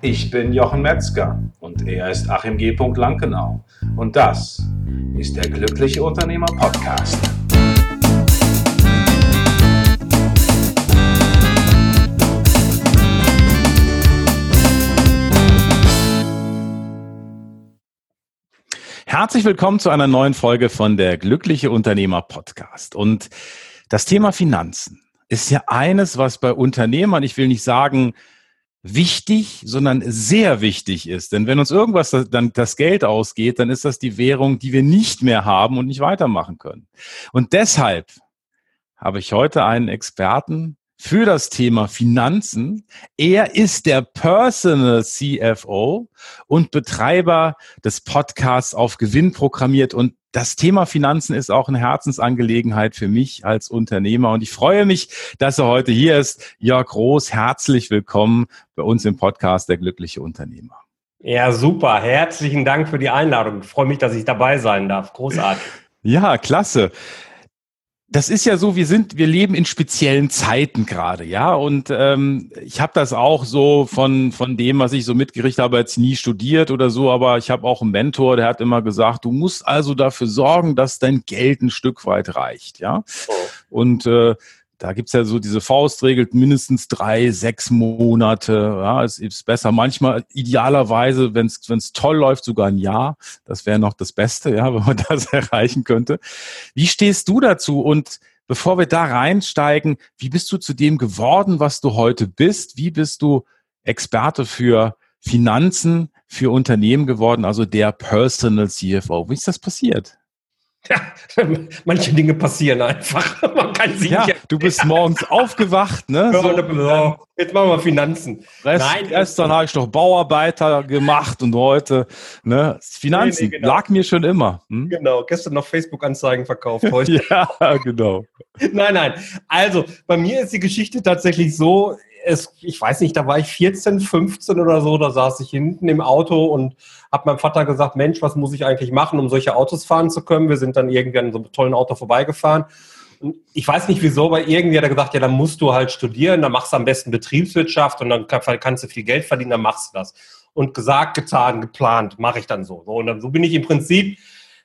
Ich bin Jochen Metzger und er ist Achim G. Lankenau. Und das ist der Glückliche Unternehmer Podcast. Herzlich willkommen zu einer neuen Folge von der Glückliche Unternehmer Podcast. Und das Thema Finanzen ist ja eines, was bei Unternehmern, ich will nicht sagen, wichtig, sondern sehr wichtig ist. Denn wenn uns irgendwas dann das Geld ausgeht, dann ist das die Währung, die wir nicht mehr haben und nicht weitermachen können. Und deshalb habe ich heute einen Experten für das Thema Finanzen. Er ist der Personal CFO und Betreiber des Podcasts auf Gewinn programmiert und das Thema Finanzen ist auch eine Herzensangelegenheit für mich als Unternehmer und ich freue mich, dass er heute hier ist. Jörg Groß, herzlich willkommen bei uns im Podcast Der glückliche Unternehmer. Ja, super. Herzlichen Dank für die Einladung. Ich freue mich, dass ich dabei sein darf. Großartig. Ja, klasse das ist ja so, wir sind, wir leben in speziellen Zeiten gerade, ja. Und ähm, ich habe das auch so von von dem, was ich so mitgerichtet habe, jetzt nie studiert oder so, aber ich habe auch einen Mentor, der hat immer gesagt, du musst also dafür sorgen, dass dein Geld ein Stück weit reicht, ja. Oh. Und äh, da gibt's ja so diese Faustregel, mindestens drei, sechs Monate. Ja, es ist besser. Manchmal idealerweise, wenn es toll läuft, sogar ein Jahr. Das wäre noch das Beste, ja, wenn man das erreichen könnte. Wie stehst du dazu? Und bevor wir da reinsteigen, wie bist du zu dem geworden, was du heute bist? Wie bist du Experte für Finanzen, für Unternehmen geworden, also der Personal CFO? Wie ist das passiert? Ja, manche Dinge passieren einfach. Man kann sie ja, nicht. Du bist morgens aufgewacht, ne? So, so, jetzt machen wir Finanzen. Rest, Nein, gestern habe ich noch Bauarbeiter gemacht und heute, ne? Finanzen nee, nee, genau. lag mir schon immer. Hm? Genau, gestern noch Facebook-Anzeigen verkauft, heute. ja, genau. nein, nein. Also, bei mir ist die Geschichte tatsächlich so, es, ich weiß nicht, da war ich 14, 15 oder so, da saß ich hinten im Auto und habe meinem Vater gesagt, Mensch, was muss ich eigentlich machen, um solche Autos fahren zu können? Wir sind dann irgendwann an so einem tollen Auto vorbeigefahren. Und ich weiß nicht wieso, aber irgendwie hat er gesagt, ja, dann musst du halt studieren, dann machst du am besten Betriebswirtschaft und dann kannst du viel Geld verdienen, dann machst du das. Und gesagt, getan, geplant, mache ich dann so. so. Und dann, so bin ich im Prinzip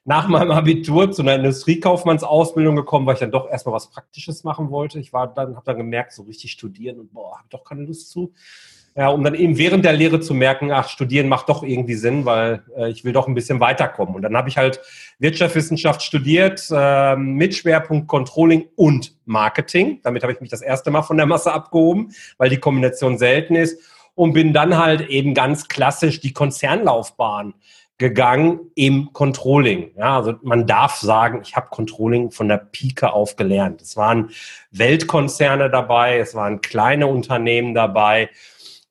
nach meinem Abitur zu einer Industriekaufmannsausbildung gekommen, weil ich dann doch erstmal was Praktisches machen wollte. Ich war dann, habe dann gemerkt, so richtig studieren und boah, habe doch keine Lust zu. Ja, um dann eben während der Lehre zu merken, ach, studieren macht doch irgendwie Sinn, weil äh, ich will doch ein bisschen weiterkommen. Und dann habe ich halt Wirtschaftswissenschaft studiert äh, mit Schwerpunkt Controlling und Marketing. Damit habe ich mich das erste Mal von der Masse abgehoben, weil die Kombination selten ist. Und bin dann halt eben ganz klassisch die Konzernlaufbahn gegangen im Controlling. Ja, also man darf sagen, ich habe Controlling von der Pike auf gelernt. Es waren Weltkonzerne dabei, es waren kleine Unternehmen dabei.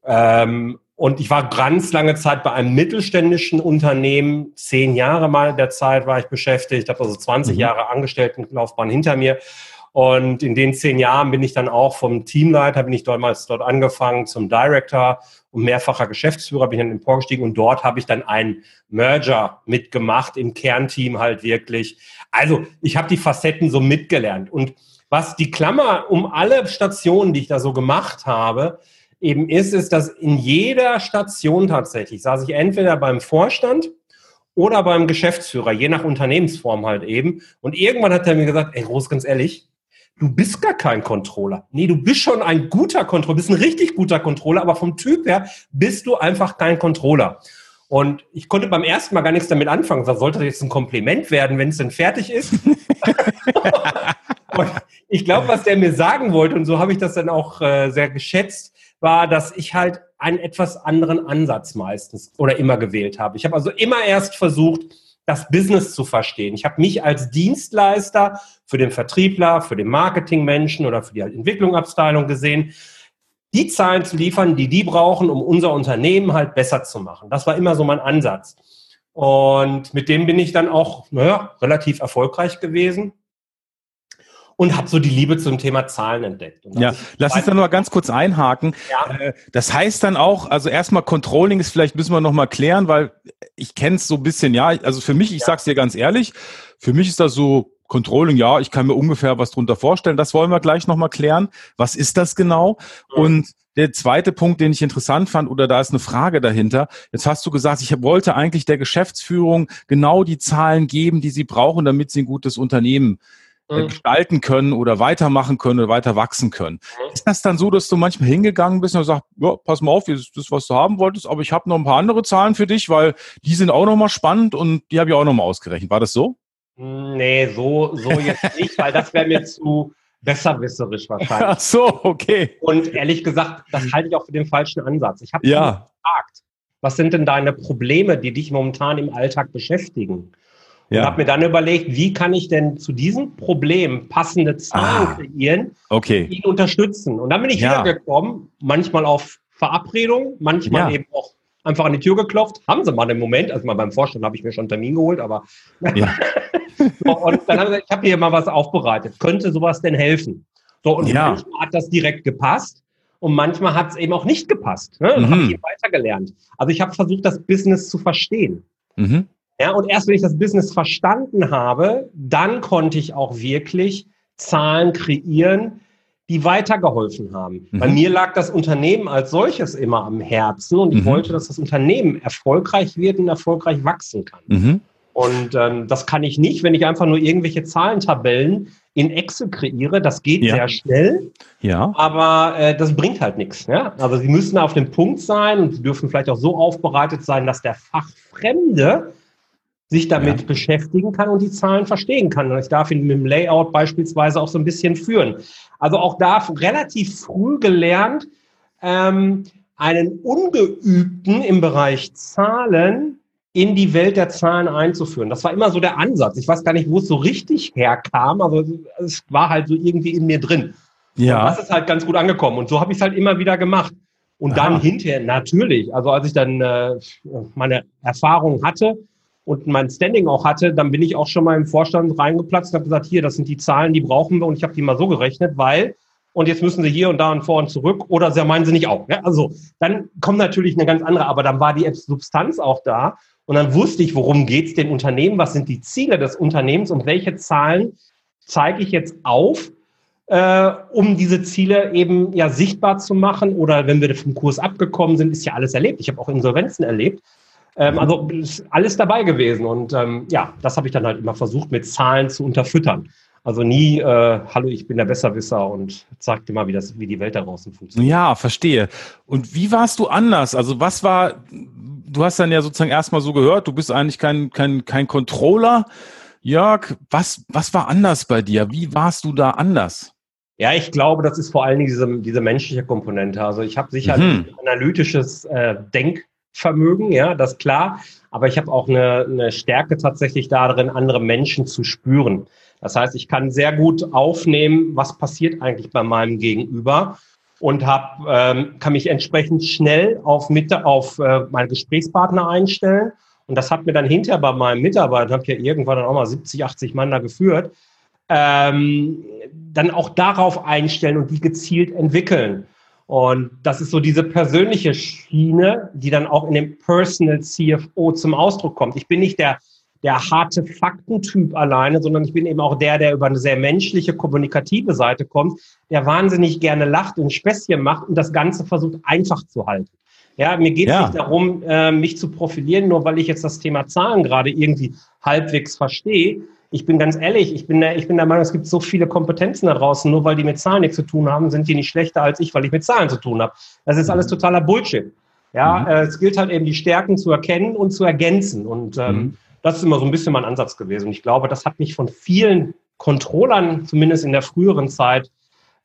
Ähm, und ich war ganz lange Zeit bei einem mittelständischen Unternehmen, zehn Jahre mal der Zeit war ich beschäftigt, habe also 20 mhm. Jahre Angestelltenlaufbahn hinter mir. Und in den zehn Jahren bin ich dann auch vom Teamleiter, bin ich damals dort angefangen zum Director und mehrfacher Geschäftsführer, bin ich dann emporgestiegen und dort habe ich dann einen Merger mitgemacht, im Kernteam halt wirklich. Also ich habe die Facetten so mitgelernt. Und was die Klammer um alle Stationen, die ich da so gemacht habe, eben ist, ist, dass in jeder Station tatsächlich saß ich entweder beim Vorstand oder beim Geschäftsführer, je nach Unternehmensform halt eben. Und irgendwann hat er mir gesagt, ey, Groß, ganz ehrlich, du bist gar kein Controller. Nee, du bist schon ein guter Controller, bist ein richtig guter Controller, aber vom Typ her bist du einfach kein Controller. Und ich konnte beim ersten Mal gar nichts damit anfangen. Das sollte jetzt ein Kompliment werden, wenn es denn fertig ist. und ich glaube, was der mir sagen wollte, und so habe ich das dann auch äh, sehr geschätzt, war, dass ich halt einen etwas anderen Ansatz meistens oder immer gewählt habe. Ich habe also immer erst versucht, das Business zu verstehen. Ich habe mich als Dienstleister für den Vertriebler, für den Marketingmenschen oder für die Entwicklungsabteilung gesehen, die Zahlen zu liefern, die die brauchen, um unser Unternehmen halt besser zu machen. Das war immer so mein Ansatz. Und mit dem bin ich dann auch naja, relativ erfolgreich gewesen und habe so die Liebe zum Thema Zahlen entdeckt. ja, lass uns dann mal ganz kurz einhaken. Ja. Äh, das heißt dann auch, also erstmal Controlling ist vielleicht müssen wir noch mal klären, weil ich kenne es so ein bisschen, ja, also für mich, ich ja. sag's dir ganz ehrlich, für mich ist das so Controlling, ja, ich kann mir ungefähr was drunter vorstellen. Das wollen wir gleich noch mal klären. Was ist das genau? Mhm. Und der zweite Punkt, den ich interessant fand, oder da ist eine Frage dahinter. Jetzt hast du gesagt, ich wollte eigentlich der Geschäftsführung genau die Zahlen geben, die sie brauchen, damit sie ein gutes Unternehmen mhm. gestalten können oder weitermachen können oder weiter wachsen können. Mhm. Ist das dann so, dass du manchmal hingegangen bist und sagst, ja, pass mal auf, das ist was du haben wolltest, aber ich habe noch ein paar andere Zahlen für dich, weil die sind auch nochmal spannend und die habe ich auch nochmal ausgerechnet. War das so? Nee, so, so jetzt nicht, weil das wäre mir zu besserwisserisch wahrscheinlich. Ach so, okay. Und ehrlich gesagt, das halte ich auch für den falschen Ansatz. Ich habe ja. gefragt, was sind denn deine Probleme, die dich momentan im Alltag beschäftigen? Und ja. habe mir dann überlegt, wie kann ich denn zu diesem Problem passende Zahlen ah, kreieren, okay. die ihn unterstützen. Und dann bin ich ja. wiedergekommen, manchmal auf Verabredung, manchmal ja. eben auch einfach an die Tür geklopft. Haben sie mal einen Moment, also mal beim Vorstand habe ich mir schon einen Termin geholt, aber ja. und dann haben sie gesagt, ich habe hier mal was aufbereitet. Könnte sowas denn helfen? So, und ja. manchmal hat das direkt gepasst und manchmal hat es eben auch nicht gepasst. Ne? Und mhm. habe ich weitergelernt. Also ich habe versucht, das Business zu verstehen. Mhm. Ja, und erst wenn ich das Business verstanden habe, dann konnte ich auch wirklich Zahlen kreieren, die weitergeholfen haben. Mhm. Bei mir lag das Unternehmen als solches immer am Herzen und ich mhm. wollte, dass das Unternehmen erfolgreich wird und erfolgreich wachsen kann. Mhm. Und ähm, das kann ich nicht, wenn ich einfach nur irgendwelche Zahlentabellen in Excel kreiere. Das geht ja. sehr schnell, ja. aber äh, das bringt halt nichts. Ja? Also sie müssen auf dem Punkt sein und sie dürfen vielleicht auch so aufbereitet sein, dass der Fachfremde sich damit ja. beschäftigen kann und die Zahlen verstehen kann. Und ich darf ihn mit dem Layout beispielsweise auch so ein bisschen führen. Also auch da relativ früh gelernt, ähm, einen Ungeübten im Bereich Zahlen in die Welt der Zahlen einzuführen. Das war immer so der Ansatz. Ich weiß gar nicht, wo es so richtig herkam, aber es war halt so irgendwie in mir drin. Ja. Und das ist halt ganz gut angekommen. Und so habe ich es halt immer wieder gemacht. Und dann Aha. hinterher natürlich, also als ich dann äh, meine Erfahrung hatte, und mein Standing auch hatte, dann bin ich auch schon mal im Vorstand reingeplatzt und habe gesagt, hier, das sind die Zahlen, die brauchen wir und ich habe die mal so gerechnet, weil und jetzt müssen sie hier und da und vor und zurück oder sie meinen sie nicht auch. Ja? Also dann kommt natürlich eine ganz andere, aber dann war die Substanz auch da und dann wusste ich, worum geht es dem Unternehmen, was sind die Ziele des Unternehmens und welche Zahlen zeige ich jetzt auf, äh, um diese Ziele eben ja sichtbar zu machen oder wenn wir vom Kurs abgekommen sind, ist ja alles erlebt. Ich habe auch Insolvenzen erlebt. Ähm, also ist alles dabei gewesen. Und ähm, ja, das habe ich dann halt immer versucht, mit Zahlen zu unterfüttern. Also nie, äh, hallo, ich bin der Besserwisser und zeig dir mal, wie, das, wie die Welt da draußen funktioniert. Ja, verstehe. Und wie warst du anders? Also was war, du hast dann ja sozusagen erstmal so gehört, du bist eigentlich kein, kein, kein Controller. Jörg, was, was war anders bei dir? Wie warst du da anders? Ja, ich glaube, das ist vor allen Dingen diese, diese menschliche Komponente. Also ich habe sicher mhm. ein analytisches äh, Denk Vermögen, ja, das klar. Aber ich habe auch eine, eine Stärke tatsächlich darin, andere Menschen zu spüren. Das heißt, ich kann sehr gut aufnehmen, was passiert eigentlich bei meinem Gegenüber und hab, ähm, kann mich entsprechend schnell auf, Mitte, auf äh, meine Gesprächspartner einstellen. Und das hat mir dann hinterher bei meinem Mitarbeiter, habe ich ja irgendwann dann auch mal 70, 80 Mann da geführt, ähm, dann auch darauf einstellen und die gezielt entwickeln. Und das ist so diese persönliche Schiene, die dann auch in dem Personal CFO zum Ausdruck kommt. Ich bin nicht der, der harte Faktentyp alleine, sondern ich bin eben auch der, der über eine sehr menschliche, kommunikative Seite kommt, der wahnsinnig gerne lacht und Späßchen macht und das Ganze versucht einfach zu halten. Ja, mir geht es ja. nicht darum, äh, mich zu profilieren, nur weil ich jetzt das Thema Zahlen gerade irgendwie halbwegs verstehe, ich bin ganz ehrlich, ich bin, der, ich bin der Meinung, es gibt so viele Kompetenzen da draußen, nur weil die mit Zahlen nichts zu tun haben, sind die nicht schlechter als ich, weil ich mit Zahlen zu tun habe. Das ist alles mhm. totaler Bullshit. Ja, mhm. äh, es gilt halt eben, die Stärken zu erkennen und zu ergänzen. Und ähm, mhm. das ist immer so ein bisschen mein Ansatz gewesen. Und ich glaube, das hat mich von vielen Controllern, zumindest in der früheren Zeit,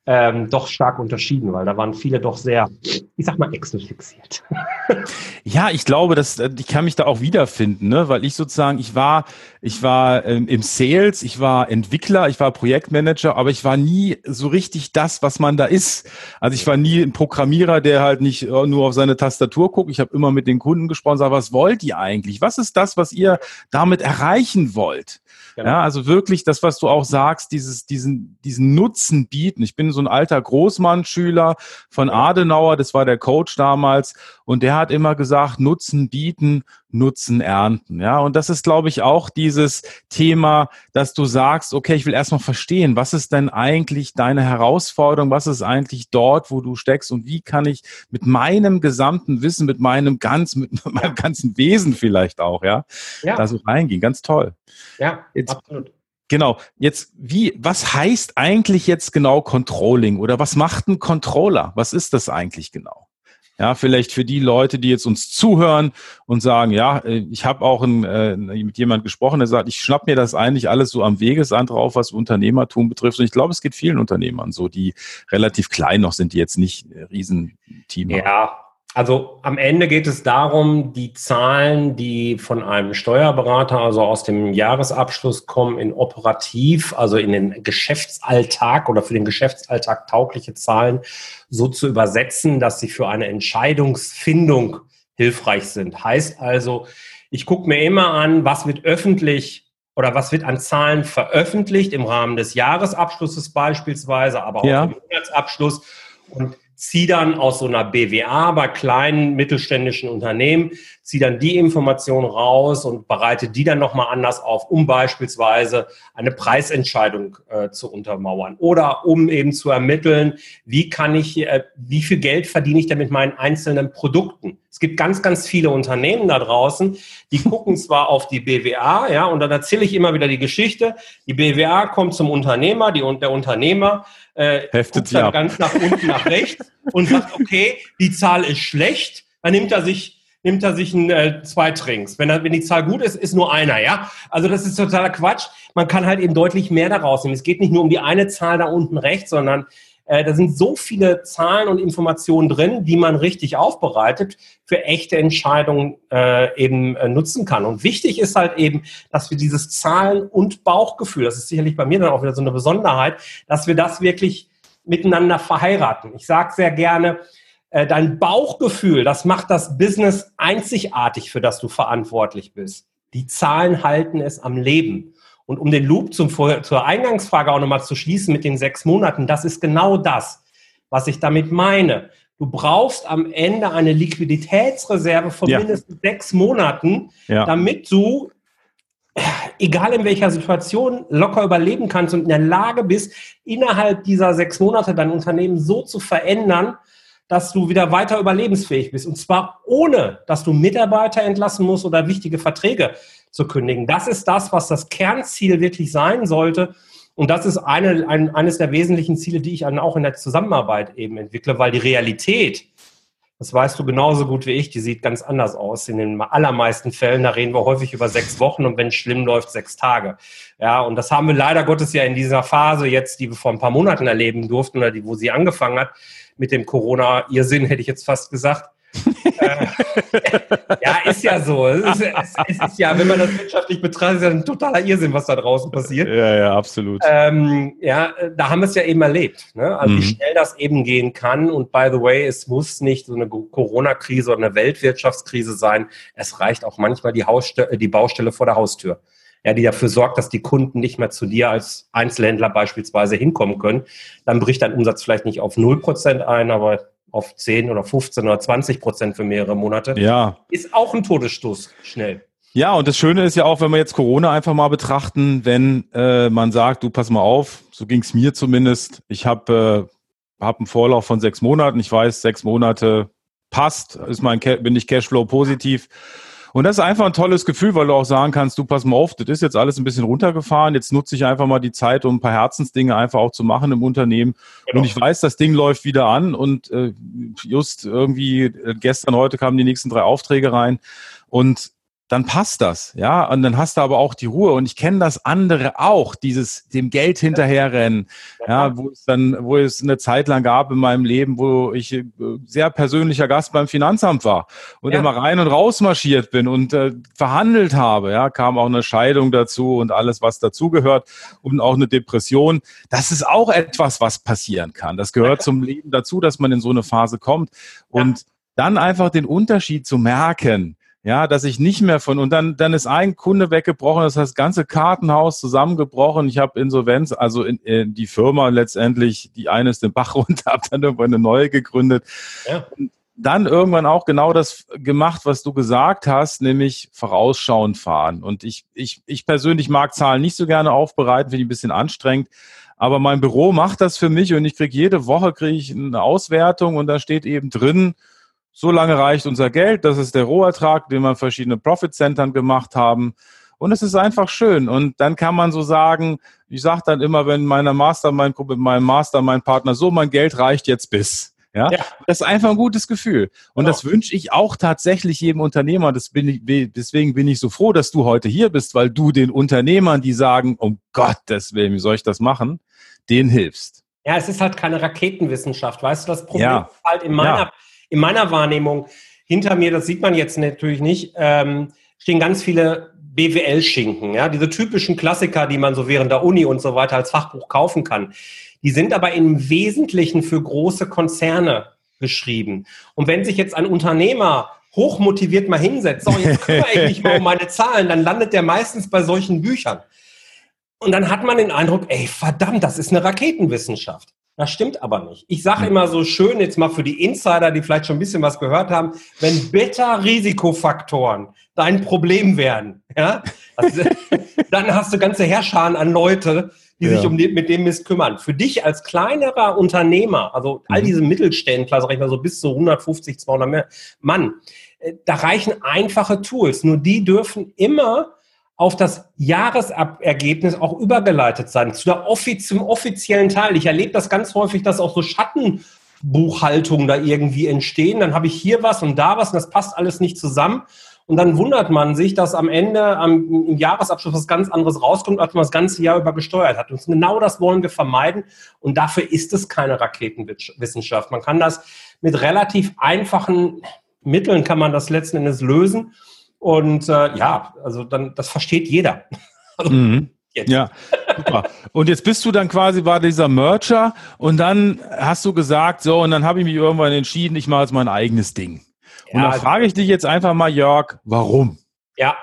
ähm, doch stark unterschieden, weil da waren viele doch sehr, ich sag mal, Excel fixiert. ja, ich glaube, dass äh, ich kann mich da auch wiederfinden, ne? weil ich sozusagen, ich war, ich war ähm, im Sales, ich war Entwickler, ich war Projektmanager, aber ich war nie so richtig das, was man da ist. Also ich war nie ein Programmierer, der halt nicht äh, nur auf seine Tastatur guckt. Ich habe immer mit den Kunden gesprochen, sag, was wollt ihr eigentlich? Was ist das, was ihr damit erreichen wollt? Genau. Ja, also wirklich das, was du auch sagst, dieses, diesen, diesen Nutzen bieten. Ich bin so ein alter Großmann-Schüler von Adenauer. Das war der Coach damals und der hat immer gesagt, Nutzen bieten, Nutzen ernten. Ja, und das ist, glaube ich, auch dieses Thema, dass du sagst, okay, ich will erstmal verstehen, was ist denn eigentlich deine Herausforderung? Was ist eigentlich dort, wo du steckst? Und wie kann ich mit meinem gesamten Wissen, mit meinem ganz, mit meinem ganzen Wesen vielleicht auch, ja, ja. da so reingehen? Ganz toll. Ja, Jetzt, absolut. Genau. Jetzt, wie, was heißt eigentlich jetzt genau Controlling oder was macht ein Controller? Was ist das eigentlich genau? Ja, vielleicht für die Leute, die jetzt uns zuhören und sagen, ja, äh, ich habe auch ein, äh, mit jemand gesprochen, der sagt, ich schnapp mir das eigentlich alles so am Wegesand drauf, was Unternehmertum betrifft. Und ich glaube, es geht vielen Unternehmern so, die relativ klein noch sind, die jetzt nicht Riesenteam ja, haben. Also am Ende geht es darum, die Zahlen, die von einem Steuerberater, also aus dem Jahresabschluss kommen, in operativ, also in den Geschäftsalltag oder für den Geschäftsalltag taugliche Zahlen so zu übersetzen, dass sie für eine Entscheidungsfindung hilfreich sind. Heißt also, ich gucke mir immer an, was wird öffentlich oder was wird an Zahlen veröffentlicht im Rahmen des Jahresabschlusses beispielsweise, aber auch ja. im Monatsabschluss. Und ziehe dann aus so einer BWA bei kleinen mittelständischen Unternehmen, ziehe dann die Information raus und bereite die dann nochmal anders auf, um beispielsweise eine Preisentscheidung äh, zu untermauern oder um eben zu ermitteln, wie kann ich, äh, wie viel Geld verdiene ich denn mit meinen einzelnen Produkten. Es gibt ganz, ganz viele Unternehmen da draußen, die gucken zwar auf die BWA, ja, und dann erzähle ich immer wieder die Geschichte. Die BWA kommt zum Unternehmer, die, und der Unternehmer äh, Heftet dann ab. ganz nach unten nach rechts und sagt, okay, die Zahl ist schlecht, dann nimmt er sich nimmt er sich ein, äh, zwei Trinks. Wenn, er, wenn die Zahl gut ist, ist nur einer, ja. Also das ist totaler Quatsch. Man kann halt eben deutlich mehr daraus nehmen. Es geht nicht nur um die eine Zahl da unten rechts, sondern äh, da sind so viele Zahlen und Informationen drin, die man richtig aufbereitet für echte Entscheidungen äh, eben äh, nutzen kann. Und wichtig ist halt eben, dass wir dieses Zahlen- und Bauchgefühl, das ist sicherlich bei mir dann auch wieder so eine Besonderheit, dass wir das wirklich miteinander verheiraten. Ich sage sehr gerne, äh, dein Bauchgefühl, das macht das Business einzigartig, für das du verantwortlich bist. Die Zahlen halten es am Leben. Und um den Loop zum, zur Eingangsfrage auch nochmal zu schließen mit den sechs Monaten, das ist genau das, was ich damit meine. Du brauchst am Ende eine Liquiditätsreserve von ja. mindestens sechs Monaten, ja. damit du, egal in welcher Situation, locker überleben kannst und in der Lage bist, innerhalb dieser sechs Monate dein Unternehmen so zu verändern, dass du wieder weiter überlebensfähig bist. Und zwar ohne, dass du Mitarbeiter entlassen musst oder wichtige Verträge zu kündigen. Das ist das, was das Kernziel wirklich sein sollte. Und das ist eine, ein, eines der wesentlichen Ziele, die ich dann auch in der Zusammenarbeit eben entwickle, weil die Realität, das weißt du genauso gut wie ich, die sieht ganz anders aus. In den allermeisten Fällen, da reden wir häufig über sechs Wochen und wenn es schlimm läuft, sechs Tage. Ja, und das haben wir leider Gottes ja in dieser Phase jetzt, die wir vor ein paar Monaten erleben durften oder die, wo sie angefangen hat, mit dem Corona-Irrsinn, hätte ich jetzt fast gesagt, ja, ist ja so. Es ist, es, es ist, ja, wenn man das wirtschaftlich betrachtet, ist ja ein totaler Irrsinn, was da draußen passiert. Ja, ja, absolut. Ähm, ja, da haben wir es ja eben erlebt. Ne? Also mhm. wie schnell das eben gehen kann. Und by the way, es muss nicht so eine Corona-Krise oder eine Weltwirtschaftskrise sein. Es reicht auch manchmal die, Hausstelle, die Baustelle vor der Haustür. Ja, die dafür sorgt, dass die Kunden nicht mehr zu dir als Einzelhändler beispielsweise hinkommen können. Dann bricht dein Umsatz vielleicht nicht auf 0% ein, aber auf 10 oder 15 oder 20 Prozent für mehrere Monate. Ja. Ist auch ein Todesstoß schnell. Ja, und das Schöne ist ja auch, wenn wir jetzt Corona einfach mal betrachten, wenn äh, man sagt, du pass mal auf, so ging es mir zumindest. Ich habe äh, hab einen Vorlauf von sechs Monaten. Ich weiß, sechs Monate passt, ist mein bin ich Cashflow positiv. Und das ist einfach ein tolles Gefühl, weil du auch sagen kannst, du pass mal auf, das ist jetzt alles ein bisschen runtergefahren. Jetzt nutze ich einfach mal die Zeit, um ein paar Herzensdinge einfach auch zu machen im Unternehmen. Genau. Und ich weiß, das Ding läuft wieder an und äh, just irgendwie äh, gestern, heute kamen die nächsten drei Aufträge rein. Und dann passt das, ja, und dann hast du aber auch die Ruhe. Und ich kenne das andere auch, dieses dem Geld hinterherrennen, ja, wo es dann, wo es eine Zeit lang gab in meinem Leben, wo ich äh, sehr persönlicher Gast beim Finanzamt war und ja. immer rein und raus marschiert bin und äh, verhandelt habe, ja, kam auch eine Scheidung dazu und alles, was dazugehört und auch eine Depression. Das ist auch etwas, was passieren kann. Das gehört zum Leben dazu, dass man in so eine Phase kommt. Und dann einfach den Unterschied zu merken, ja, dass ich nicht mehr von, und dann, dann ist ein Kunde weggebrochen, das heißt, das ganze Kartenhaus zusammengebrochen. Ich habe Insolvenz, also in, in die Firma letztendlich, die eine ist den Bach runter, habe dann irgendwann eine neue gegründet. Ja. Dann irgendwann auch genau das gemacht, was du gesagt hast, nämlich vorausschauend fahren. Und ich, ich, ich persönlich mag Zahlen nicht so gerne aufbereiten, finde ich ein bisschen anstrengend. Aber mein Büro macht das für mich und ich kriege jede Woche kriege ich eine Auswertung und da steht eben drin, so lange reicht unser Geld, das ist der Rohertrag, den wir in verschiedenen Profit-Centern gemacht haben. Und es ist einfach schön. Und dann kann man so sagen, ich sage dann immer, wenn meiner Mastermind-Gruppe, meinem Mastermind-Partner, so mein Geld reicht jetzt bis. Ja? ja? Das ist einfach ein gutes Gefühl. Und genau. das wünsche ich auch tatsächlich jedem Unternehmer. Bin ich, deswegen bin ich so froh, dass du heute hier bist, weil du den Unternehmern, die sagen, um Gottes Willen, wie soll ich das machen, denen hilfst. Ja, es ist halt keine Raketenwissenschaft. Weißt du, das Problem ja. ist halt in meiner, ja. In meiner Wahrnehmung, hinter mir, das sieht man jetzt natürlich nicht, ähm, stehen ganz viele BWL-Schinken, ja, diese typischen Klassiker, die man so während der Uni und so weiter als Fachbuch kaufen kann. Die sind aber im Wesentlichen für große Konzerne geschrieben. Und wenn sich jetzt ein Unternehmer hochmotiviert mal hinsetzt, so, jetzt kümmere ich mich mal um meine Zahlen, dann landet der meistens bei solchen Büchern. Und dann hat man den Eindruck, ey, verdammt, das ist eine Raketenwissenschaft. Das stimmt aber nicht. Ich sage immer so schön, jetzt mal für die Insider, die vielleicht schon ein bisschen was gehört haben, wenn Beta-Risikofaktoren dein Problem werden, ja, also, dann hast du ganze Herrscharen an Leute, die ja. sich um die, mit dem Mist kümmern. Für dich als kleinerer Unternehmer, also all mhm. diese Mittelständler, sag ich mal so bis zu 150, 200 mehr, Mann, äh, da reichen einfache Tools. Nur die dürfen immer auf das Jahresergebnis auch übergeleitet sein, zu der offiz zum offiziellen Teil. Ich erlebe das ganz häufig, dass auch so Schattenbuchhaltungen da irgendwie entstehen. Dann habe ich hier was und da was und das passt alles nicht zusammen. Und dann wundert man sich, dass am Ende am, im Jahresabschluss was ganz anderes rauskommt, als man das ganze Jahr über gesteuert hat. Und genau das wollen wir vermeiden. Und dafür ist es keine Raketenwissenschaft. Man kann das mit relativ einfachen Mitteln kann man das letzten Endes lösen. Und äh, ja, also dann, das versteht jeder. Also, mhm. Ja, super. Und jetzt bist du dann quasi war dieser Mercher und dann hast du gesagt, so, und dann habe ich mich irgendwann entschieden, ich mache jetzt mein eigenes Ding. Und ja, da frage ich dich jetzt einfach mal, Jörg, warum? Ja,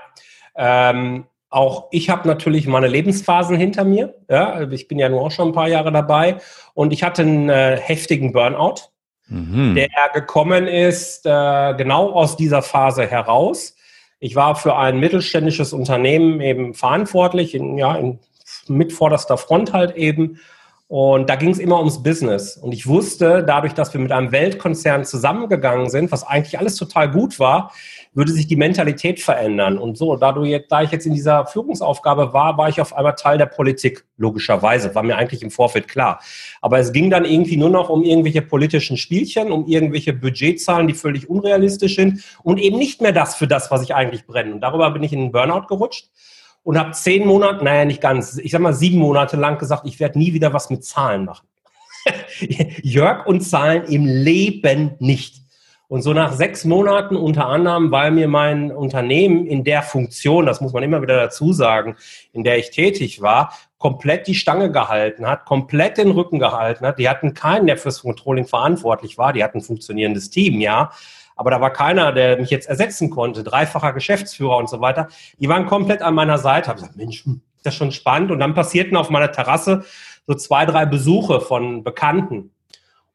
ähm, auch ich habe natürlich meine Lebensphasen hinter mir. Ja, ich bin ja nur auch schon ein paar Jahre dabei und ich hatte einen äh, heftigen Burnout, mhm. der gekommen ist äh, genau aus dieser Phase heraus. Ich war für ein mittelständisches Unternehmen eben verantwortlich, in, ja, in, mit vorderster Front halt eben. Und da ging es immer ums Business. Und ich wusste, dadurch, dass wir mit einem Weltkonzern zusammengegangen sind, was eigentlich alles total gut war, würde sich die Mentalität verändern. Und so, da, du jetzt, da ich jetzt in dieser Führungsaufgabe war, war ich auf einmal Teil der Politik, logischerweise, war mir eigentlich im Vorfeld klar. Aber es ging dann irgendwie nur noch um irgendwelche politischen Spielchen, um irgendwelche Budgetzahlen, die völlig unrealistisch sind und eben nicht mehr das für das, was ich eigentlich brenne. Und darüber bin ich in den Burnout gerutscht und habe zehn Monate, naja, nicht ganz, ich sag mal sieben Monate lang gesagt, ich werde nie wieder was mit Zahlen machen. Jörg und Zahlen im Leben nicht. Und so nach sechs Monaten unter anderem, weil mir mein Unternehmen in der Funktion, das muss man immer wieder dazu sagen, in der ich tätig war, komplett die Stange gehalten hat, komplett den Rücken gehalten hat. Die hatten keinen, der fürs Controlling verantwortlich war. Die hatten ein funktionierendes Team, ja. Aber da war keiner, der mich jetzt ersetzen konnte, dreifacher Geschäftsführer und so weiter. Die waren komplett an meiner Seite. Hab gesagt, Mensch, hm, ist das schon spannend. Und dann passierten auf meiner Terrasse so zwei, drei Besuche von Bekannten.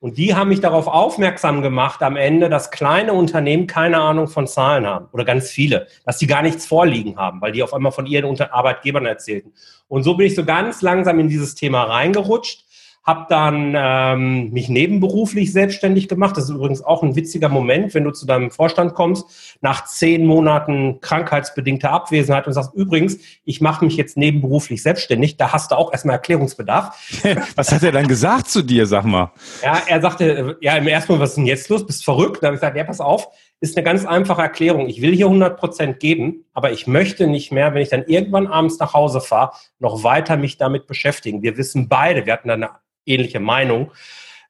Und die haben mich darauf aufmerksam gemacht am Ende, dass kleine Unternehmen keine Ahnung von Zahlen haben oder ganz viele, dass die gar nichts vorliegen haben, weil die auf einmal von ihren Arbeitgebern erzählten. Und so bin ich so ganz langsam in dieses Thema reingerutscht habe dann ähm, mich nebenberuflich selbstständig gemacht. Das ist übrigens auch ein witziger Moment, wenn du zu deinem Vorstand kommst, nach zehn Monaten krankheitsbedingter Abwesenheit und sagst, übrigens, ich mache mich jetzt nebenberuflich selbstständig. Da hast du auch erstmal Erklärungsbedarf. was hat er dann gesagt zu dir, sag mal? Ja, er sagte, ja, im ersten Mal, was ist denn jetzt los? Bist verrückt? Da habe ich gesagt, ja, pass auf, ist eine ganz einfache Erklärung. Ich will hier 100 Prozent geben, aber ich möchte nicht mehr, wenn ich dann irgendwann abends nach Hause fahre, noch weiter mich damit beschäftigen. Wir wissen beide, wir hatten eine ähnliche Meinung,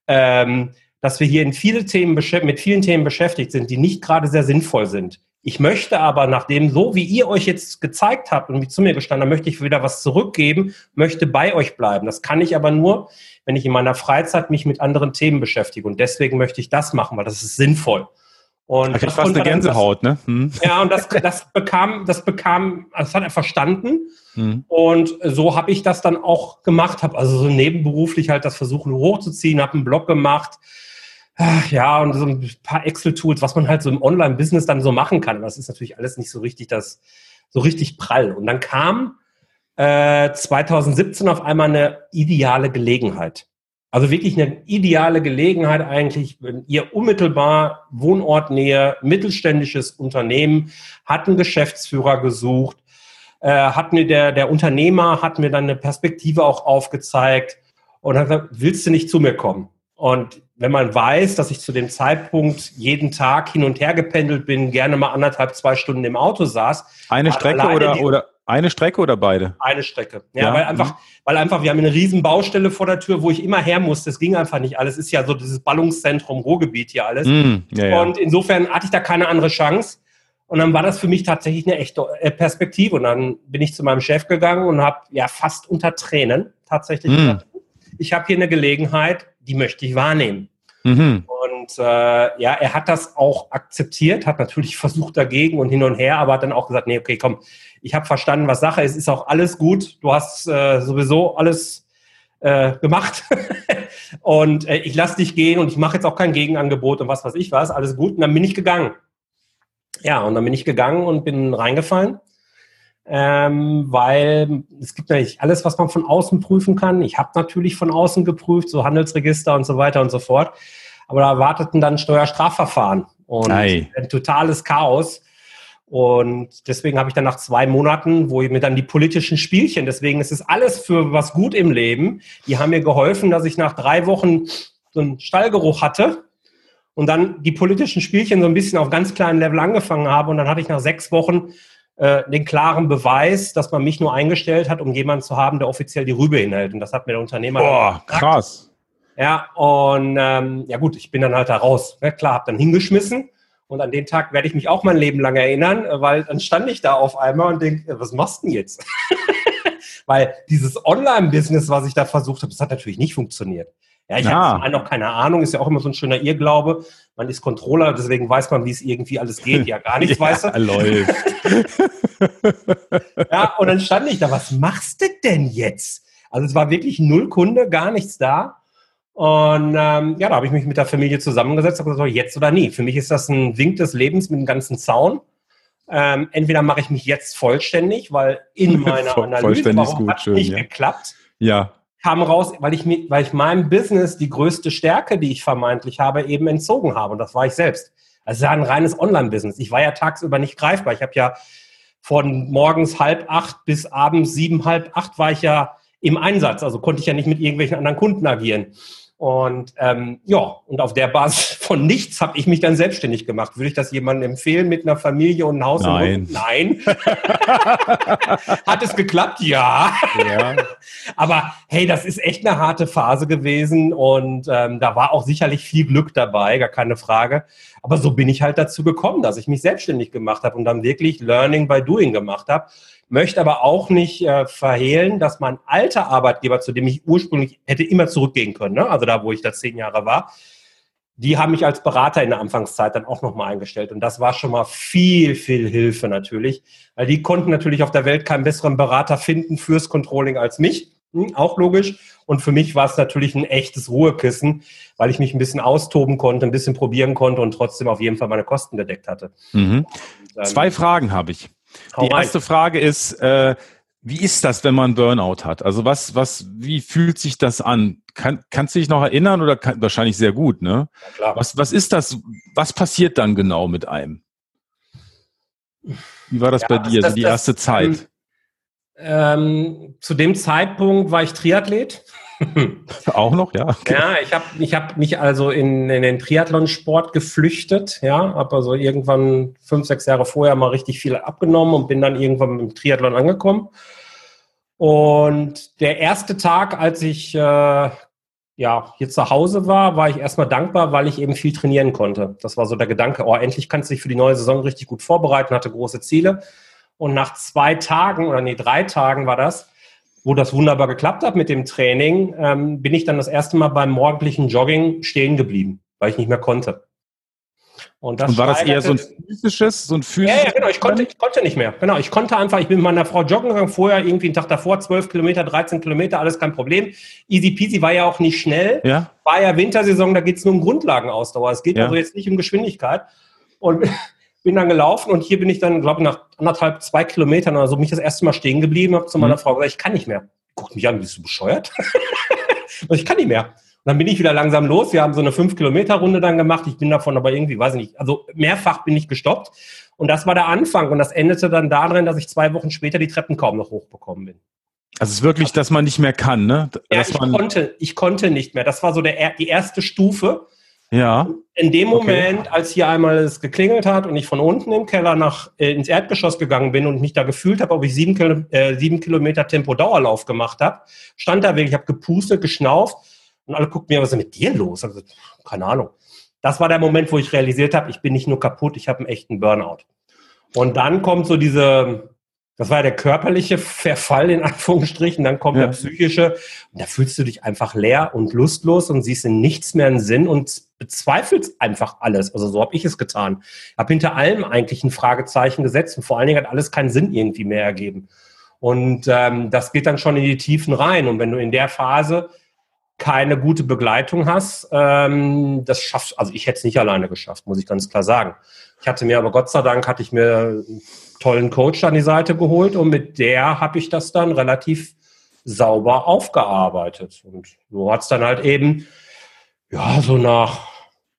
ähm, dass wir hier in viele Themen mit vielen Themen beschäftigt sind, die nicht gerade sehr sinnvoll sind. Ich möchte aber, nachdem so wie ihr euch jetzt gezeigt habt und zu mir gestanden habt, möchte ich wieder was zurückgeben, möchte bei euch bleiben. Das kann ich aber nur, wenn ich in meiner Freizeit mich mit anderen Themen beschäftige. Und deswegen möchte ich das machen, weil das ist sinnvoll. Und das fast eine Gänsehaut, das, ne? Hm. Ja, und das, das bekam, das bekam, das hat er verstanden. Hm. Und so habe ich das dann auch gemacht, habe also so nebenberuflich halt das versuchen hochzuziehen, habe einen Blog gemacht, Ach, ja, und so ein paar Excel-Tools, was man halt so im Online-Business dann so machen kann. Das ist natürlich alles nicht so richtig das, so richtig prall. Und dann kam äh, 2017 auf einmal eine ideale Gelegenheit. Also wirklich eine ideale Gelegenheit eigentlich, wenn ihr unmittelbar Wohnortnähe, mittelständisches Unternehmen, hat einen Geschäftsführer gesucht, äh, hat mir der, der Unternehmer hat mir dann eine Perspektive auch aufgezeigt und hat gesagt, willst du nicht zu mir kommen? Und wenn man weiß, dass ich zu dem Zeitpunkt jeden Tag hin und her gependelt bin, gerne mal anderthalb, zwei Stunden im Auto saß. Eine Strecke oder, oder eine Strecke oder beide? Eine Strecke. Ja, ja, weil einfach, weil einfach, wir haben eine riesen Baustelle vor der Tür, wo ich immer her musste. Es ging einfach nicht alles. Es ist ja so dieses Ballungszentrum Ruhrgebiet hier alles. Mm, ja, ja. Und insofern hatte ich da keine andere Chance. Und dann war das für mich tatsächlich eine echte äh, Perspektive. Und dann bin ich zu meinem Chef gegangen und habe ja fast unter Tränen tatsächlich mm. gesagt, ich habe hier eine Gelegenheit, die möchte ich wahrnehmen. Mhm. Und äh, ja, er hat das auch akzeptiert, hat natürlich versucht dagegen und hin und her, aber hat dann auch gesagt, nee, okay, komm, ich habe verstanden, was Sache ist, ist auch alles gut. Du hast äh, sowieso alles äh, gemacht und äh, ich lasse dich gehen und ich mache jetzt auch kein Gegenangebot und was weiß ich was, alles gut. Und dann bin ich gegangen. Ja, und dann bin ich gegangen und bin reingefallen ähm, weil es gibt natürlich alles, was man von außen prüfen kann. Ich habe natürlich von außen geprüft, so Handelsregister und so weiter und so fort. Aber da warteten dann Steuerstrafverfahren und Ei. ein totales Chaos. Und deswegen habe ich dann nach zwei Monaten, wo ich mir dann die politischen Spielchen, deswegen ist es alles für was gut im Leben, die haben mir geholfen, dass ich nach drei Wochen so einen Stallgeruch hatte und dann die politischen Spielchen so ein bisschen auf ganz kleinem Level angefangen habe. Und dann hatte ich nach sechs Wochen äh, den klaren Beweis, dass man mich nur eingestellt hat, um jemanden zu haben, der offiziell die Rübe hinhält. Und das hat mir der Unternehmer. Boah, krass. Ja, und ähm, ja gut, ich bin dann halt da raus. Ne? Klar, hab dann hingeschmissen. Und an den Tag werde ich mich auch mein Leben lang erinnern, weil dann stand ich da auf einmal und denke, was machst du denn jetzt? weil dieses Online-Business, was ich da versucht habe, das hat natürlich nicht funktioniert. Ja, ich ja. habe noch keine Ahnung, ist ja auch immer so ein schöner Irrglaube. Man ist Controller, deswegen weiß man, wie es irgendwie alles geht. Ja, gar nichts, ja, weißt du? läuft. ja, und dann stand ich da, was machst du denn jetzt? Also es war wirklich null Kunde, gar nichts da. Und ähm, ja, da habe ich mich mit der Familie zusammengesetzt und gesagt, jetzt oder nie. Für mich ist das ein Wink des Lebens mit dem ganzen Zaun. Ähm, entweder mache ich mich jetzt vollständig, weil in meiner Analyse warum hat nicht ja. geklappt. Ja kam raus, weil ich, weil ich meinem Business die größte Stärke, die ich vermeintlich habe, eben entzogen habe. Und das war ich selbst. Also ja ein reines Online-Business. Ich war ja tagsüber nicht greifbar. Ich habe ja von morgens halb acht bis abends sieben, halb acht war ich ja im Einsatz. Also konnte ich ja nicht mit irgendwelchen anderen Kunden agieren. Und ähm, ja, und auf der Basis von nichts habe ich mich dann selbstständig gemacht. Würde ich das jemandem empfehlen mit einer Familie und einem Haus? Nein. Und Nein. Hat es geklappt? Ja. ja. Aber hey, das ist echt eine harte Phase gewesen und ähm, da war auch sicherlich viel Glück dabei, gar keine Frage. Aber so bin ich halt dazu gekommen, dass ich mich selbstständig gemacht habe und dann wirklich Learning by Doing gemacht habe möchte aber auch nicht äh, verhehlen, dass mein alter Arbeitgeber, zu dem ich ursprünglich hätte immer zurückgehen können, ne? also da, wo ich da zehn Jahre war, die haben mich als Berater in der Anfangszeit dann auch nochmal eingestellt. Und das war schon mal viel, viel Hilfe natürlich, weil die konnten natürlich auf der Welt keinen besseren Berater finden fürs Controlling als mich. Hm, auch logisch. Und für mich war es natürlich ein echtes Ruhekissen, weil ich mich ein bisschen austoben konnte, ein bisschen probieren konnte und trotzdem auf jeden Fall meine Kosten gedeckt hatte. Mhm. Zwei Fragen habe ich. Hau die erste rein. Frage ist, äh, wie ist das, wenn man Burnout hat? Also was, was, wie fühlt sich das an? Kann, kannst du dich noch erinnern oder kann, wahrscheinlich sehr gut, ne? Ja, klar. Was, was ist das? Was passiert dann genau mit einem? Wie war das ja, bei dir, das, so die das, erste Zeit? Ähm, zu dem Zeitpunkt war ich Triathlet. Auch noch, ja. Okay. Ja, ich habe ich hab mich also in, in den Triathlonsport geflüchtet, ja, habe also irgendwann fünf, sechs Jahre vorher mal richtig viel abgenommen und bin dann irgendwann im Triathlon angekommen. Und der erste Tag, als ich äh, ja, hier zu Hause war, war ich erstmal dankbar, weil ich eben viel trainieren konnte. Das war so der Gedanke, oh, endlich kannst du dich für die neue Saison richtig gut vorbereiten, hatte große Ziele. Und nach zwei Tagen, oder nee, drei Tagen war das, wo das wunderbar geklappt hat mit dem Training, ähm, bin ich dann das erste Mal beim morgendlichen Jogging stehen geblieben, weil ich nicht mehr konnte. Und, und war das eher so ein physisches, so ein physisches? Ja, ja, genau. Ich konnte, ich konnte nicht mehr. Genau. Ich konnte einfach, ich bin mit meiner Frau joggen gegangen, vorher irgendwie einen Tag davor, 12 Kilometer, 13 Kilometer, alles kein Problem. Easy peasy war ja auch nicht schnell. Ja. War ja Wintersaison, da geht es nur um Grundlagenausdauer. Es geht ja. also jetzt nicht um Geschwindigkeit. Und bin dann gelaufen und hier bin ich dann, glaube ich, nach anderthalb, zwei Kilometern oder so, mich das erste Mal stehen geblieben, habe zu meiner mhm. Frau gesagt, ich kann nicht mehr. Guckt mich an, bist du bescheuert? ich kann nicht mehr. Und dann bin ich wieder langsam los. Wir haben so eine 5-Kilometer-Runde dann gemacht. Ich bin davon aber irgendwie, weiß ich nicht, also mehrfach bin ich gestoppt. Und das war der Anfang. Und das endete dann darin, dass ich zwei Wochen später die Treppen kaum noch hochbekommen bin. Also es ist wirklich, dass man nicht mehr kann, ne? Ja, ich, konnte, ich konnte nicht mehr. Das war so der, die erste Stufe. Ja. In dem Moment, okay. als hier einmal es geklingelt hat und ich von unten im Keller nach äh, ins Erdgeschoss gegangen bin und mich da gefühlt habe, ob ich sieben, Kilo, äh, sieben Kilometer Tempo-Dauerlauf gemacht habe, stand da wirklich, ich habe gepustet, geschnauft und alle guckten mir, was ist mit dir los? Also, keine Ahnung. Das war der Moment, wo ich realisiert habe, ich bin nicht nur kaputt, ich habe einen echten Burnout. Und dann kommt so diese, das war der körperliche Verfall in Anführungsstrichen, dann kommt ja. der psychische und da fühlst du dich einfach leer und lustlos und siehst in nichts mehr einen Sinn und bezweifelst einfach alles. Also so habe ich es getan. Ich habe hinter allem eigentlich ein Fragezeichen gesetzt und vor allen Dingen hat alles keinen Sinn irgendwie mehr ergeben. Und ähm, das geht dann schon in die Tiefen rein. Und wenn du in der Phase keine gute Begleitung hast, ähm, das schaffst, also ich hätte es nicht alleine geschafft, muss ich ganz klar sagen. Ich hatte mir aber Gott sei Dank hatte ich mir tollen Coach an die Seite geholt und mit der habe ich das dann relativ sauber aufgearbeitet. Und so hat es dann halt eben, ja, so nach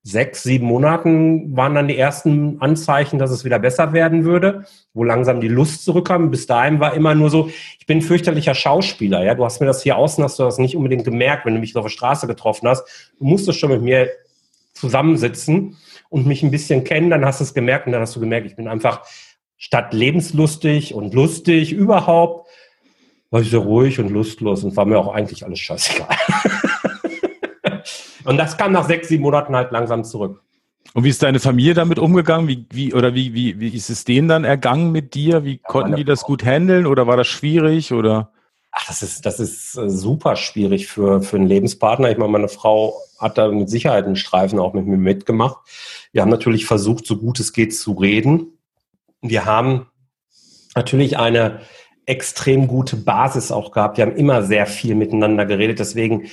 sechs, sieben Monaten waren dann die ersten Anzeichen, dass es wieder besser werden würde, wo langsam die Lust zurückkam. Bis dahin war immer nur so, ich bin fürchterlicher Schauspieler. Ja, du hast mir das hier außen, hast du das nicht unbedingt gemerkt, wenn du mich auf der Straße getroffen hast. Du musstest schon mit mir zusammensitzen und mich ein bisschen kennen, dann hast du es gemerkt und dann hast du gemerkt, ich bin einfach statt lebenslustig und lustig überhaupt, war ich so ruhig und lustlos und war mir auch eigentlich alles scheißegal. Und das kam nach sechs, sieben Monaten halt langsam zurück. Und wie ist deine Familie damit umgegangen? Wie, wie, oder wie, wie, wie ist es denen dann ergangen mit dir? Wie ja, konnten die das gut handeln oder war das schwierig oder? Ach, das ist, das ist äh, super schwierig für, für einen Lebenspartner. Ich meine, meine Frau hat da mit Sicherheit einen Streifen auch mit mir mitgemacht. Wir haben natürlich versucht, so gut es geht zu reden. Wir haben natürlich eine extrem gute Basis auch gehabt. Wir haben immer sehr viel miteinander geredet. Deswegen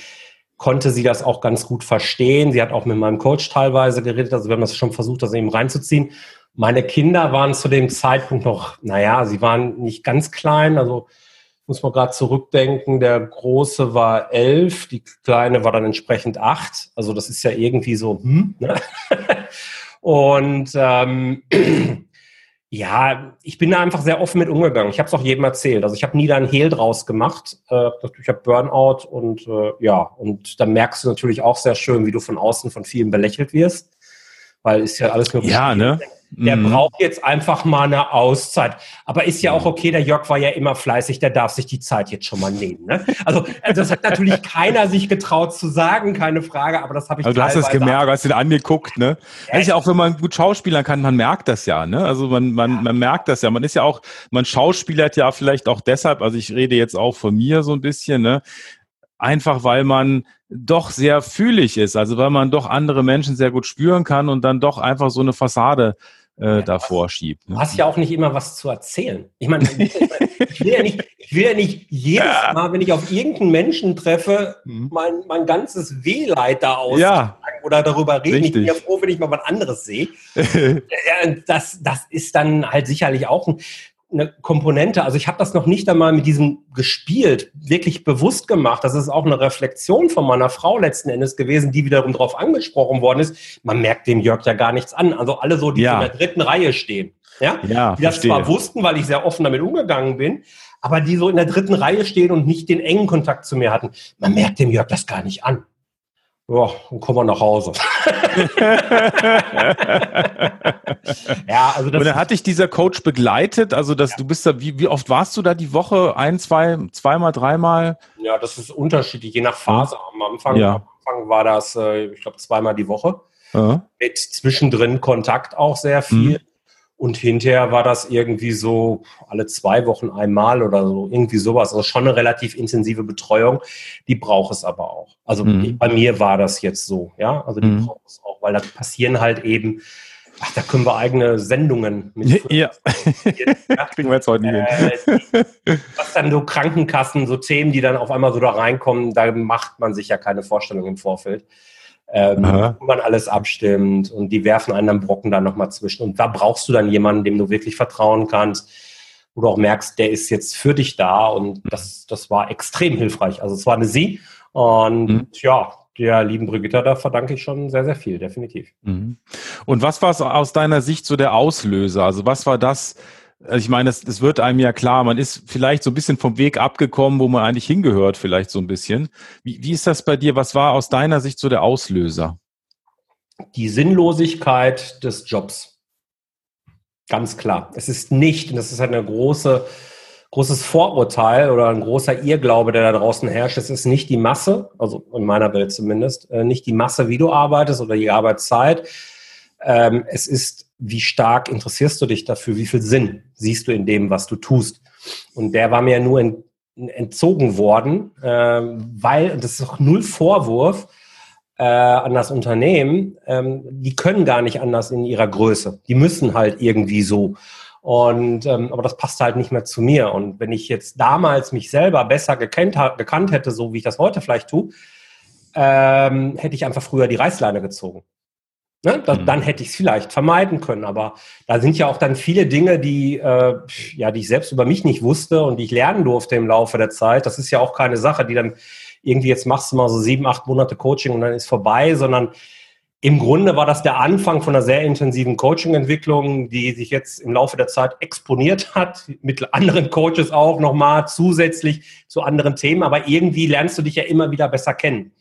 konnte sie das auch ganz gut verstehen. Sie hat auch mit meinem Coach teilweise geredet, also wir haben das schon versucht, das eben reinzuziehen. Meine Kinder waren zu dem Zeitpunkt noch, naja, sie waren nicht ganz klein, also muss man gerade zurückdenken, der Große war elf, die Kleine war dann entsprechend acht. Also das ist ja irgendwie so, hm, ne? Und ähm, ja, ich bin da einfach sehr offen mit umgegangen. Ich habe es auch jedem erzählt. Also ich habe nie da einen Hehl draus gemacht. Äh, ich habe Burnout und äh, ja, und dann merkst du natürlich auch sehr schön, wie du von außen von vielen belächelt wirst, weil ist ja alles nur ja, ne? Der mhm. braucht jetzt einfach mal eine Auszeit. Aber ist ja auch okay, der Jörg war ja immer fleißig, der darf sich die Zeit jetzt schon mal nehmen. Ne? Also, also das hat natürlich keiner sich getraut zu sagen, keine Frage, aber das habe ich Also du hast es gemerkt, hast ihn angeguckt, ne? Das ist ja auch, wenn man gut schauspielern kann, man merkt das ja, ne? Also man, man, man merkt das ja. Man ist ja auch, man schauspielert ja vielleicht auch deshalb, also ich rede jetzt auch von mir so ein bisschen, ne? Einfach weil man doch sehr fühlig ist, also weil man doch andere Menschen sehr gut spüren kann und dann doch einfach so eine Fassade äh, ja, davor schiebt. Ne? Du hast ja auch nicht immer was zu erzählen. Ich meine, ich will ja nicht, ich will ja nicht jedes. Mal, wenn ich auf irgendeinen Menschen treffe, mhm. mein, mein ganzes Wehleid da aus ja. oder darüber reden. Richtig. Ich bin ja froh, wenn ich mal was anderes sehe. das, das ist dann halt sicherlich auch ein, eine Komponente. Also ich habe das noch nicht einmal mit diesem gespielt, wirklich bewusst gemacht. Das ist auch eine Reflexion von meiner Frau letzten Endes gewesen, die wiederum darauf angesprochen worden ist. Man merkt dem Jörg ja gar nichts an. Also alle so, die ja. in der dritten Reihe stehen. Ja, ja die das verstehe. zwar wussten, weil ich sehr offen damit umgegangen bin, aber die so in der dritten Reihe stehen und nicht den engen Kontakt zu mir hatten. Man merkt dem Jörg das gar nicht an. Ja, dann kommen wir nach Hause. ja, also das und dann hat dich dieser Coach begleitet, also dass ja. du bist da, wie, wie oft warst du da die Woche? Ein, zwei, zweimal, dreimal? Ja, das ist unterschiedlich, je nach Phase. Am Anfang, ja. am Anfang war das, äh, ich glaube, zweimal die Woche. Ja. Mit zwischendrin Kontakt auch sehr viel. Mhm. Und hinterher war das irgendwie so alle zwei Wochen einmal oder so, irgendwie sowas. Also schon eine relativ intensive Betreuung. Die braucht es aber auch. Also mhm. bei mir war das jetzt so, ja. Also die mhm. braucht es auch, weil da passieren halt eben Ach, da können wir eigene Sendungen mit. Ja, ja. kriegen wir jetzt heute nicht äh, Was dann so Krankenkassen, so Themen, die dann auf einmal so da reinkommen, da macht man sich ja keine Vorstellung im Vorfeld. Ähm, wo man alles abstimmt und die werfen einen dann Brocken da nochmal zwischen. Und da brauchst du dann jemanden, dem du wirklich vertrauen kannst, wo du auch merkst, der ist jetzt für dich da und das, das war extrem hilfreich. Also es war eine Sie und mhm. ja, der lieben Brigitta, da verdanke ich schon sehr, sehr viel, definitiv. Mhm. Und was war es aus deiner Sicht so der Auslöser? Also was war das? Also ich meine, es, es wird einem ja klar, man ist vielleicht so ein bisschen vom Weg abgekommen, wo man eigentlich hingehört, vielleicht so ein bisschen. Wie, wie ist das bei dir? Was war aus deiner Sicht so der Auslöser? Die Sinnlosigkeit des Jobs. Ganz klar. Es ist nicht, und das ist eine große großes Vorurteil oder ein großer Irrglaube, der da draußen herrscht. Es ist nicht die Masse, also in meiner Welt zumindest, äh, nicht die Masse, wie du arbeitest oder die Arbeitszeit. Ähm, es ist, wie stark interessierst du dich dafür, wie viel Sinn siehst du in dem, was du tust. Und der war mir nur entzogen worden, ähm, weil, und das ist auch null Vorwurf, äh, an das Unternehmen, ähm, die können gar nicht anders in ihrer Größe. Die müssen halt irgendwie so. Und ähm, aber das passt halt nicht mehr zu mir. Und wenn ich jetzt damals mich selber besser gekannt, gekannt hätte, so wie ich das heute vielleicht tue, ähm, hätte ich einfach früher die Reißleine gezogen. Ne? Das, mhm. Dann hätte ich es vielleicht vermeiden können. Aber da sind ja auch dann viele Dinge, die, äh, ja, die ich selbst über mich nicht wusste und die ich lernen durfte im Laufe der Zeit. Das ist ja auch keine Sache, die dann irgendwie jetzt machst du mal so sieben, acht Monate Coaching und dann ist vorbei, sondern im Grunde war das der Anfang von einer sehr intensiven Coaching-Entwicklung, die sich jetzt im Laufe der Zeit exponiert hat, mit anderen Coaches auch nochmal zusätzlich zu anderen Themen. Aber irgendwie lernst du dich ja immer wieder besser kennen.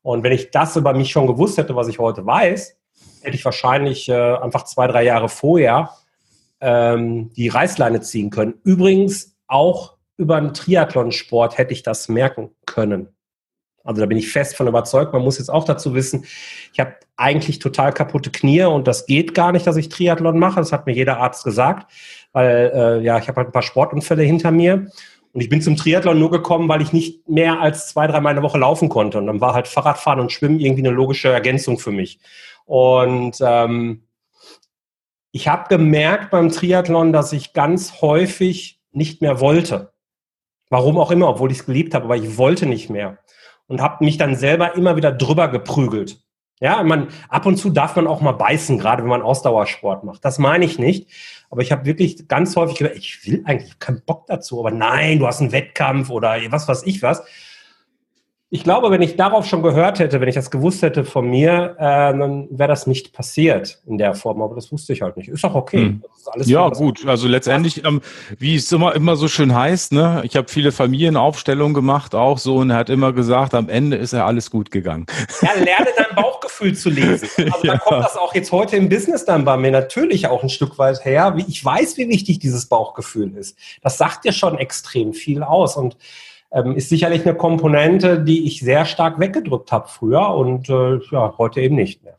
Und wenn ich das über mich schon gewusst hätte, was ich heute weiß, hätte ich wahrscheinlich äh, einfach zwei, drei Jahre vorher ähm, die Reißleine ziehen können. Übrigens auch über einen Triathlonsport hätte ich das merken können. Also da bin ich fest von überzeugt. Man muss jetzt auch dazu wissen, ich habe eigentlich total kaputte Knie und das geht gar nicht, dass ich Triathlon mache. Das hat mir jeder Arzt gesagt, weil äh, ja, ich habe halt ein paar Sportunfälle hinter mir. Und ich bin zum Triathlon nur gekommen, weil ich nicht mehr als zwei, drei Mal in der Woche laufen konnte. Und dann war halt Fahrradfahren und Schwimmen irgendwie eine logische Ergänzung für mich. Und ähm, ich habe gemerkt beim Triathlon, dass ich ganz häufig nicht mehr wollte. Warum auch immer, obwohl ich es geliebt habe, aber ich wollte nicht mehr und habe mich dann selber immer wieder drüber geprügelt. Ja, man, ab und zu darf man auch mal beißen, gerade wenn man Ausdauersport macht. Das meine ich nicht. Aber ich habe wirklich ganz häufig gesagt, ich will eigentlich keinen Bock dazu, aber nein, du hast einen Wettkampf oder was weiß ich was. Ich glaube, wenn ich darauf schon gehört hätte, wenn ich das gewusst hätte von mir, äh, dann wäre das nicht passiert in der Form. Aber das wusste ich halt nicht. Ist auch okay. Hm. ja, gut. Also letztendlich, ähm, wie es immer, immer so schön heißt, ne? ich habe viele Familienaufstellungen gemacht, auch so, und er hat immer gesagt, am Ende ist ja alles gut gegangen. Ja, lerne dein Bauchgefühl zu lesen. Also ja. da kommt das auch jetzt heute im Business dann bei mir natürlich auch ein Stück weit her. Ich weiß, wie wichtig dieses Bauchgefühl ist. Das sagt dir schon extrem viel aus. Und ähm, ist sicherlich eine Komponente, die ich sehr stark weggedrückt habe früher und äh, ja, heute eben nicht mehr.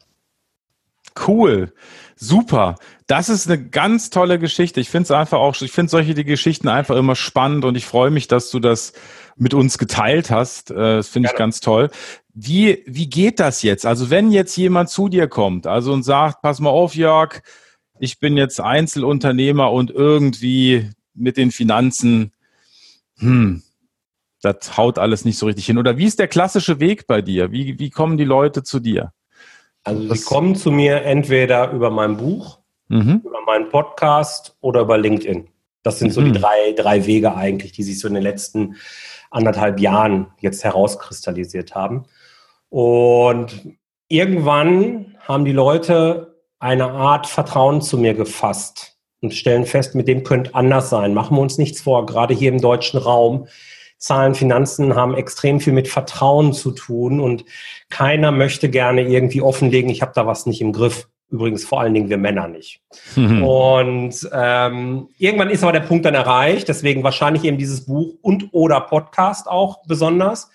Cool. Super. Das ist eine ganz tolle Geschichte. Ich finde es einfach auch, ich finde solche die Geschichten einfach immer spannend und ich freue mich, dass du das mit uns geteilt hast. Äh, das finde ich ganz toll. Wie, wie geht das jetzt? Also wenn jetzt jemand zu dir kommt, also und sagt, pass mal auf, Jörg, ich bin jetzt Einzelunternehmer und irgendwie mit den Finanzen, hm, das haut alles nicht so richtig hin. Oder wie ist der klassische Weg bei dir? Wie, wie kommen die Leute zu dir? Also sie kommen zu mir entweder über mein Buch, mhm. über meinen Podcast oder über LinkedIn. Das sind so die mhm. drei, drei Wege eigentlich, die sich so in den letzten anderthalb Jahren jetzt herauskristallisiert haben. Und irgendwann haben die Leute eine Art Vertrauen zu mir gefasst und stellen fest, mit dem könnte anders sein. Machen wir uns nichts vor, gerade hier im deutschen Raum Zahlen, Finanzen haben extrem viel mit Vertrauen zu tun und keiner möchte gerne irgendwie offenlegen, ich habe da was nicht im Griff. Übrigens vor allen Dingen wir Männer nicht. Mhm. Und ähm, irgendwann ist aber der Punkt dann erreicht, deswegen wahrscheinlich eben dieses Buch und oder Podcast auch besonders.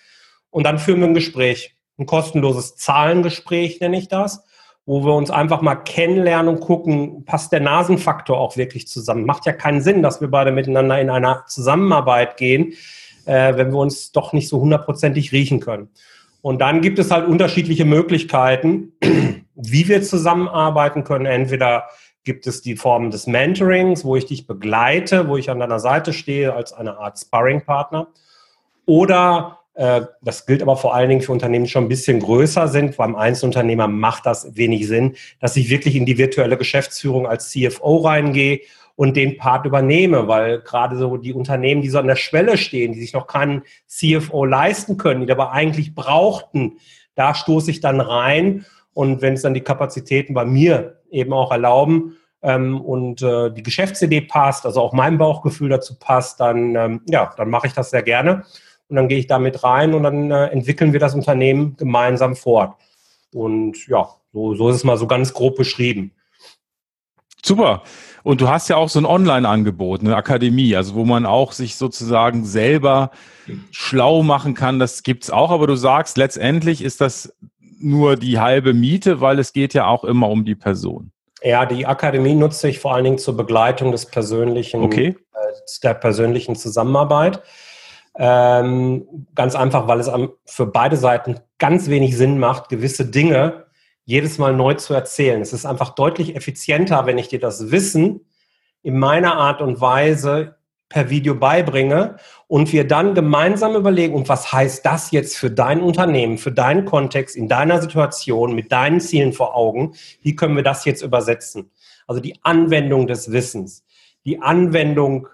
Und dann führen wir ein Gespräch, ein kostenloses Zahlengespräch nenne ich das, wo wir uns einfach mal kennenlernen und gucken, passt der Nasenfaktor auch wirklich zusammen. Macht ja keinen Sinn, dass wir beide miteinander in einer Zusammenarbeit gehen, äh, wenn wir uns doch nicht so hundertprozentig riechen können. Und dann gibt es halt unterschiedliche Möglichkeiten, wie wir zusammenarbeiten können. Entweder gibt es die Form des Mentorings, wo ich dich begleite, wo ich an deiner Seite stehe als eine Art Sparring-Partner. Oder äh, das gilt aber vor allen Dingen für Unternehmen, die schon ein bisschen größer sind. Beim Einzelunternehmer macht das wenig Sinn, dass ich wirklich in die virtuelle Geschäftsführung als CFO reingehe und den Part übernehme, weil gerade so die Unternehmen, die so an der Schwelle stehen, die sich noch keinen CFO leisten können, die aber eigentlich brauchten, da stoße ich dann rein. Und wenn es dann die Kapazitäten bei mir eben auch erlauben ähm, und äh, die Geschäftsidee passt, also auch mein Bauchgefühl dazu passt, dann ähm, ja, dann mache ich das sehr gerne und dann gehe ich damit rein und dann äh, entwickeln wir das Unternehmen gemeinsam fort. Und ja, so, so ist es mal so ganz grob beschrieben. Super. Und du hast ja auch so ein Online-Angebot, eine Akademie, also wo man auch sich sozusagen selber schlau machen kann. Das gibt's auch, aber du sagst, letztendlich ist das nur die halbe Miete, weil es geht ja auch immer um die Person. Ja, die Akademie nutze ich vor allen Dingen zur Begleitung des persönlichen, okay. äh, der persönlichen Zusammenarbeit. Ähm, ganz einfach, weil es für beide Seiten ganz wenig Sinn macht, gewisse Dinge jedes Mal neu zu erzählen. Es ist einfach deutlich effizienter, wenn ich dir das Wissen in meiner Art und Weise per Video beibringe und wir dann gemeinsam überlegen, und was heißt das jetzt für dein Unternehmen, für deinen Kontext, in deiner Situation, mit deinen Zielen vor Augen, wie können wir das jetzt übersetzen? Also die Anwendung des Wissens, die Anwendung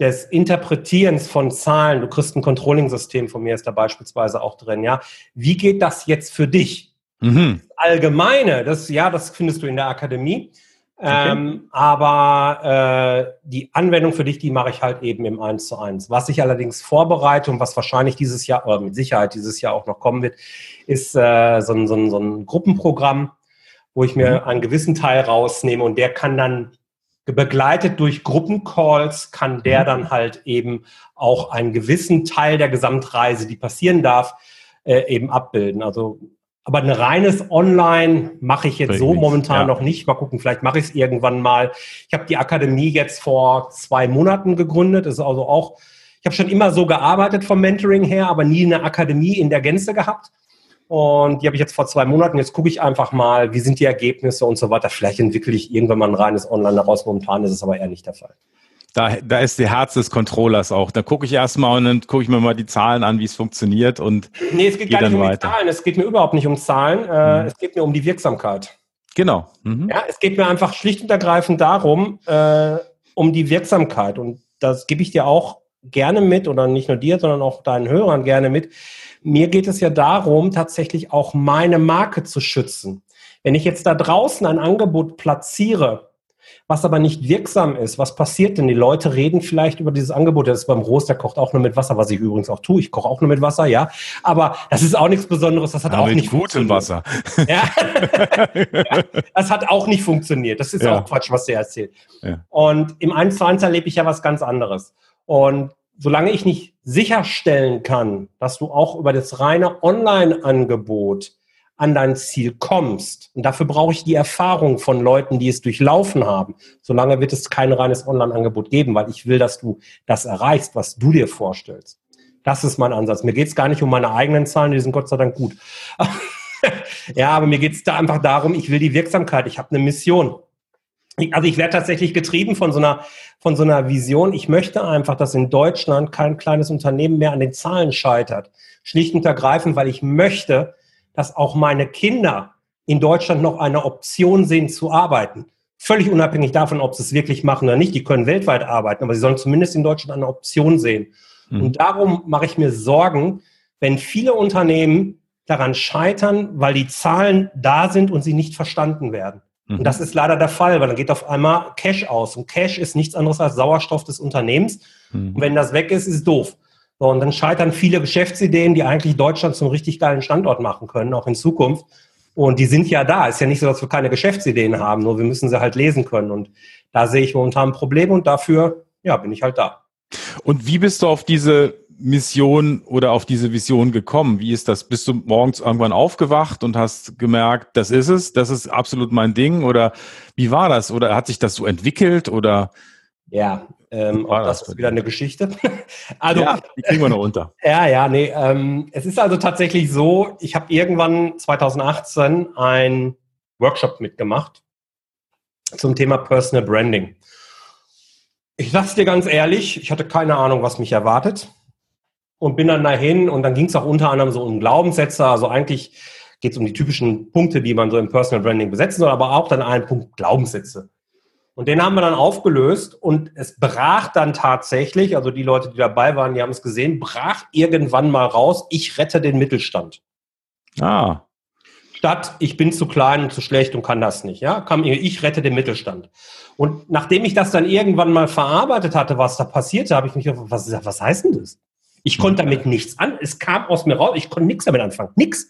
des Interpretierens von Zahlen, du kriegst ein Controlling-System von mir, ist da beispielsweise auch drin, ja. Wie geht das jetzt für dich? Mhm. Allgemeine, das, ja, das findest du in der Akademie. Okay. Ähm, aber äh, die Anwendung für dich, die mache ich halt eben im 1 zu 1. Was ich allerdings vorbereite und was wahrscheinlich dieses Jahr, oder mit Sicherheit dieses Jahr auch noch kommen wird, ist äh, so, ein, so, ein, so ein Gruppenprogramm, wo ich mir mhm. einen gewissen Teil rausnehme und der kann dann begleitet durch Gruppencalls, kann der mhm. dann halt eben auch einen gewissen Teil der Gesamtreise, die passieren darf, äh, eben abbilden. Also aber ein reines Online mache ich jetzt Richtig, so momentan ja. noch nicht. Mal gucken, vielleicht mache ich es irgendwann mal. Ich habe die Akademie jetzt vor zwei Monaten gegründet. Das ist also auch, ich habe schon immer so gearbeitet vom Mentoring her, aber nie eine Akademie in der Gänze gehabt. Und die habe ich jetzt vor zwei Monaten. Jetzt gucke ich einfach mal, wie sind die Ergebnisse und so weiter. Vielleicht entwickle ich irgendwann mal ein reines Online daraus. Momentan ist es aber eher nicht der Fall. Da, da ist der Herz des Controllers auch. Da gucke ich erstmal und dann gucke ich mir mal die Zahlen an, wie es funktioniert und. Nee, es geht gar nicht um weiter. die Zahlen. Es geht mir überhaupt nicht um Zahlen. Äh, mhm. Es geht mir um die Wirksamkeit. Genau. Mhm. Ja, es geht mir einfach schlicht und ergreifend darum, äh, um die Wirksamkeit. Und das gebe ich dir auch gerne mit oder nicht nur dir, sondern auch deinen Hörern gerne mit. Mir geht es ja darum, tatsächlich auch meine Marke zu schützen. Wenn ich jetzt da draußen ein Angebot platziere, was aber nicht wirksam ist. Was passiert denn? Die Leute reden vielleicht über dieses Angebot. Das ist beim Rost, der kocht auch nur mit Wasser, was ich übrigens auch tue. Ich koche auch nur mit Wasser, ja. Aber das ist auch nichts Besonderes. Das hat ja, auch nicht gutem Wasser. Ja. ja. Das hat auch nicht funktioniert. Das ist ja. auch Quatsch, was der erzählt. Und im 1 zu 1 erlebe ich ja was ganz anderes. Und solange ich nicht sicherstellen kann, dass du auch über das reine Online-Angebot an dein Ziel kommst. Und dafür brauche ich die Erfahrung von Leuten, die es durchlaufen haben. Solange wird es kein reines Online-Angebot geben, weil ich will, dass du das erreichst, was du dir vorstellst. Das ist mein Ansatz. Mir geht es gar nicht um meine eigenen Zahlen, die sind Gott sei Dank gut. ja, aber mir geht es da einfach darum, ich will die Wirksamkeit, ich habe eine Mission. Also ich werde tatsächlich getrieben von so einer von so einer Vision. Ich möchte einfach, dass in Deutschland kein kleines Unternehmen mehr an den Zahlen scheitert. Schlicht und ergreifend, weil ich möchte, dass auch meine Kinder in Deutschland noch eine Option sehen zu arbeiten. Völlig unabhängig davon, ob sie es wirklich machen oder nicht. Die können weltweit arbeiten, aber sie sollen zumindest in Deutschland eine Option sehen. Mhm. Und darum mache ich mir Sorgen, wenn viele Unternehmen daran scheitern, weil die Zahlen da sind und sie nicht verstanden werden. Mhm. Und das ist leider der Fall, weil dann geht auf einmal Cash aus. Und Cash ist nichts anderes als Sauerstoff des Unternehmens. Mhm. Und wenn das weg ist, ist es doof. So, und dann scheitern viele Geschäftsideen, die eigentlich Deutschland zum richtig geilen Standort machen können, auch in Zukunft. Und die sind ja da. Ist ja nicht so, dass wir keine Geschäftsideen haben, nur wir müssen sie halt lesen können. Und da sehe ich momentan ein Problem und dafür, ja, bin ich halt da. Und wie bist du auf diese Mission oder auf diese Vision gekommen? Wie ist das? Bist du morgens irgendwann aufgewacht und hast gemerkt, das ist es, das ist absolut mein Ding? Oder wie war das? Oder hat sich das so entwickelt? Oder Ja, ähm, auch das ist wieder eine Geschichte. also, ja, die kriegen wir noch unter. Ja, ja, nee. Ähm, es ist also tatsächlich so, ich habe irgendwann 2018 ein Workshop mitgemacht zum Thema Personal Branding. Ich sag's dir ganz ehrlich, ich hatte keine Ahnung, was mich erwartet und bin dann dahin und dann ging es auch unter anderem so um Glaubenssätze. Also eigentlich geht es um die typischen Punkte, die man so im Personal Branding besetzen soll, aber auch dann einen Punkt Glaubenssätze. Und den haben wir dann aufgelöst und es brach dann tatsächlich, also die Leute, die dabei waren, die haben es gesehen, brach irgendwann mal raus, ich rette den Mittelstand. Ah. Statt ich bin zu klein und zu schlecht und kann das nicht, ja, kam ich rette den Mittelstand. Und nachdem ich das dann irgendwann mal verarbeitet hatte, was da passierte, habe ich mich gefragt, was, was heißt denn das? Ich konnte damit nichts an, es kam aus mir raus, ich konnte nichts damit anfangen, nix.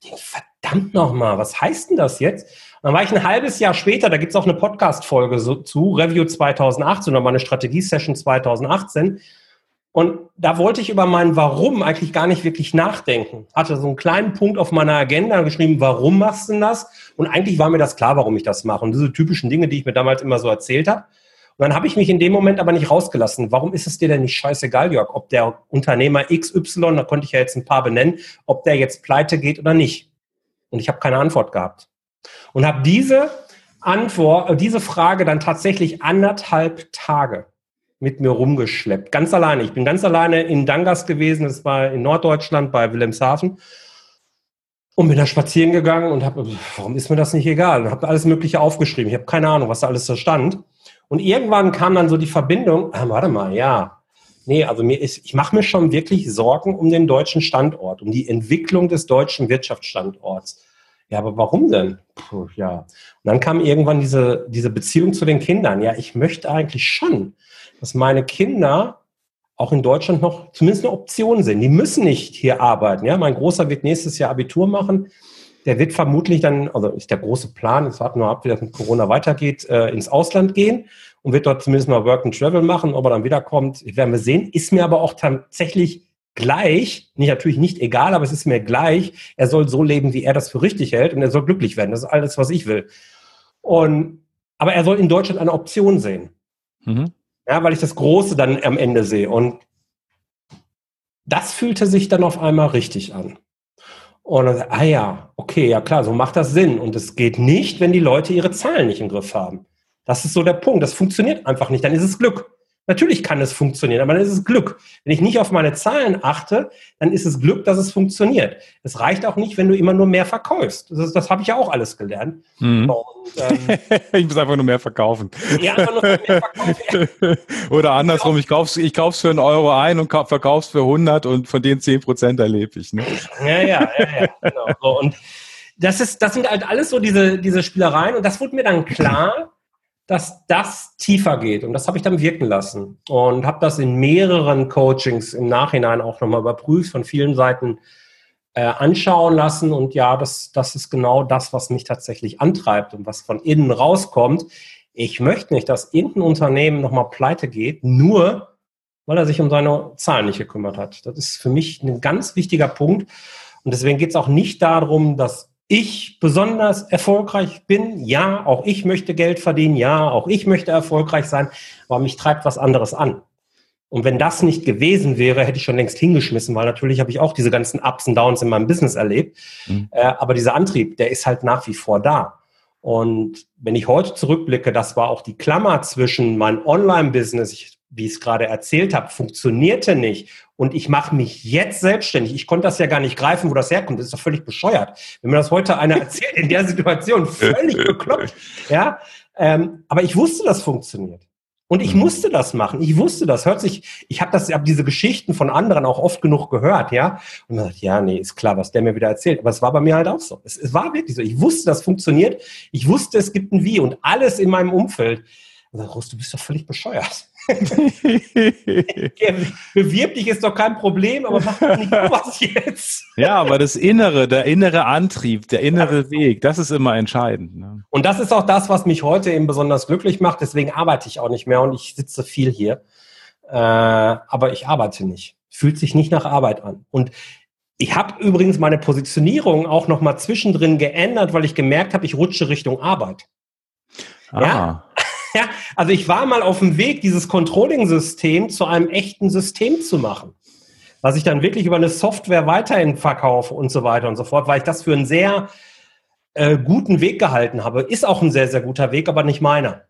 Verdammt nochmal, was heißt denn das jetzt? Dann war ich ein halbes Jahr später, da gibt es auch eine Podcast-Folge so, zu, Review 2018 oder meine Strategie-Session 2018. Und da wollte ich über mein Warum eigentlich gar nicht wirklich nachdenken. Hatte so einen kleinen Punkt auf meiner Agenda geschrieben, warum machst du denn das? Und eigentlich war mir das klar, warum ich das mache. Und diese typischen Dinge, die ich mir damals immer so erzählt habe. Und dann habe ich mich in dem Moment aber nicht rausgelassen. Warum ist es dir denn nicht scheißegal, Jörg, ob der Unternehmer XY, da konnte ich ja jetzt ein paar benennen, ob der jetzt pleite geht oder nicht? Und ich habe keine Antwort gehabt und habe diese Antwort, äh, diese Frage dann tatsächlich anderthalb Tage mit mir rumgeschleppt. Ganz alleine. Ich bin ganz alleine in Dangas gewesen. Das war in Norddeutschland bei Wilhelmshaven. Und bin da spazieren gegangen und habe, warum ist mir das nicht egal? Und habe alles Mögliche aufgeschrieben. Ich habe keine Ahnung, was da alles da stand. Und irgendwann kam dann so die Verbindung, ah, warte mal, ja. Nee, also mir ist, ich mache mir schon wirklich Sorgen um den deutschen Standort, um die Entwicklung des deutschen Wirtschaftsstandorts. Ja, aber warum denn? Puh, ja. Und dann kam irgendwann diese, diese Beziehung zu den Kindern. Ja, ich möchte eigentlich schon, dass meine Kinder auch in Deutschland noch zumindest eine Option sind. Die müssen nicht hier arbeiten. Ja, mein Großer wird nächstes Jahr Abitur machen. Der wird vermutlich dann, also ist der große Plan, jetzt warten wir ab, wie das mit Corona weitergeht, äh, ins Ausland gehen und wird dort zumindest mal Work and Travel machen. Ob er dann wiederkommt, werden wir sehen. Ist mir aber auch tatsächlich gleich, nicht, natürlich nicht egal, aber es ist mir gleich, er soll so leben, wie er das für richtig hält und er soll glücklich werden. Das ist alles, was ich will. Und, aber er soll in Deutschland eine Option sehen. Mhm. Ja, weil ich das Große dann am Ende sehe. Und das fühlte sich dann auf einmal richtig an. Und dann, ah ja, okay, ja klar, so macht das Sinn. Und es geht nicht, wenn die Leute ihre Zahlen nicht im Griff haben. Das ist so der Punkt. Das funktioniert einfach nicht. Dann ist es Glück. Natürlich kann es funktionieren, aber dann ist es Glück. Wenn ich nicht auf meine Zahlen achte, dann ist es Glück, dass es funktioniert. Es reicht auch nicht, wenn du immer nur mehr verkaufst. Das, das habe ich ja auch alles gelernt. Mhm. Und, ähm, ich muss einfach nur mehr verkaufen. Ja, einfach nur mehr verkaufen. Oder andersrum, ich kauf's, ich kauf's für einen Euro ein und verkauf's für 100 und von den 10 Prozent erlebe ich. Ne? Ja, ja, ja, ja, genau. So, und das ist, das sind halt alles so diese, diese Spielereien und das wurde mir dann klar, dass das tiefer geht. Und das habe ich dann wirken lassen und habe das in mehreren Coachings im Nachhinein auch nochmal überprüft, von vielen Seiten äh, anschauen lassen. Und ja, das, das ist genau das, was mich tatsächlich antreibt und was von innen rauskommt. Ich möchte nicht, dass irgendein Unternehmen nochmal pleite geht, nur weil er sich um seine Zahlen nicht gekümmert hat. Das ist für mich ein ganz wichtiger Punkt. Und deswegen geht es auch nicht darum, dass ich besonders erfolgreich bin. Ja, auch ich möchte Geld verdienen. Ja, auch ich möchte erfolgreich sein. Aber mich treibt was anderes an. Und wenn das nicht gewesen wäre, hätte ich schon längst hingeschmissen, weil natürlich habe ich auch diese ganzen Ups und Downs in meinem Business erlebt. Mhm. Äh, aber dieser Antrieb, der ist halt nach wie vor da. Und wenn ich heute zurückblicke, das war auch die Klammer zwischen mein Online-Business, wie ich es gerade erzählt habe, funktionierte nicht und ich mache mich jetzt selbstständig. Ich konnte das ja gar nicht greifen, wo das herkommt. Das ist doch völlig bescheuert. Wenn mir das heute einer erzählt in der Situation, völlig bekloppt. Ja, ähm, aber ich wusste, das funktioniert. Und ich mhm. musste das machen. Ich wusste das. Hört sich, ich habe das, ich habe diese Geschichten von anderen auch oft genug gehört, ja. Und man sagt, ja, nee, ist klar, was der mir wieder erzählt. Aber es war bei mir halt auch so. Es, es war wirklich so. Ich wusste, das funktioniert. Ich wusste, es gibt ein Wie und alles in meinem Umfeld. Und dann, du bist doch völlig bescheuert. Bewirb dich ist doch kein Problem, aber mach doch nicht was jetzt. ja, aber das Innere, der innere Antrieb, der innere ja. Weg, das ist immer entscheidend. Ne? Und das ist auch das, was mich heute eben besonders glücklich macht. Deswegen arbeite ich auch nicht mehr und ich sitze viel hier. Äh, aber ich arbeite nicht. Fühlt sich nicht nach Arbeit an. Und ich habe übrigens meine Positionierung auch noch mal zwischendrin geändert, weil ich gemerkt habe, ich rutsche Richtung Arbeit. Ah. Ja, Ja, also ich war mal auf dem Weg, dieses Controlling-System zu einem echten System zu machen. Was ich dann wirklich über eine Software weiterhin verkaufe und so weiter und so fort, weil ich das für einen sehr äh, guten Weg gehalten habe. Ist auch ein sehr, sehr guter Weg, aber nicht meiner.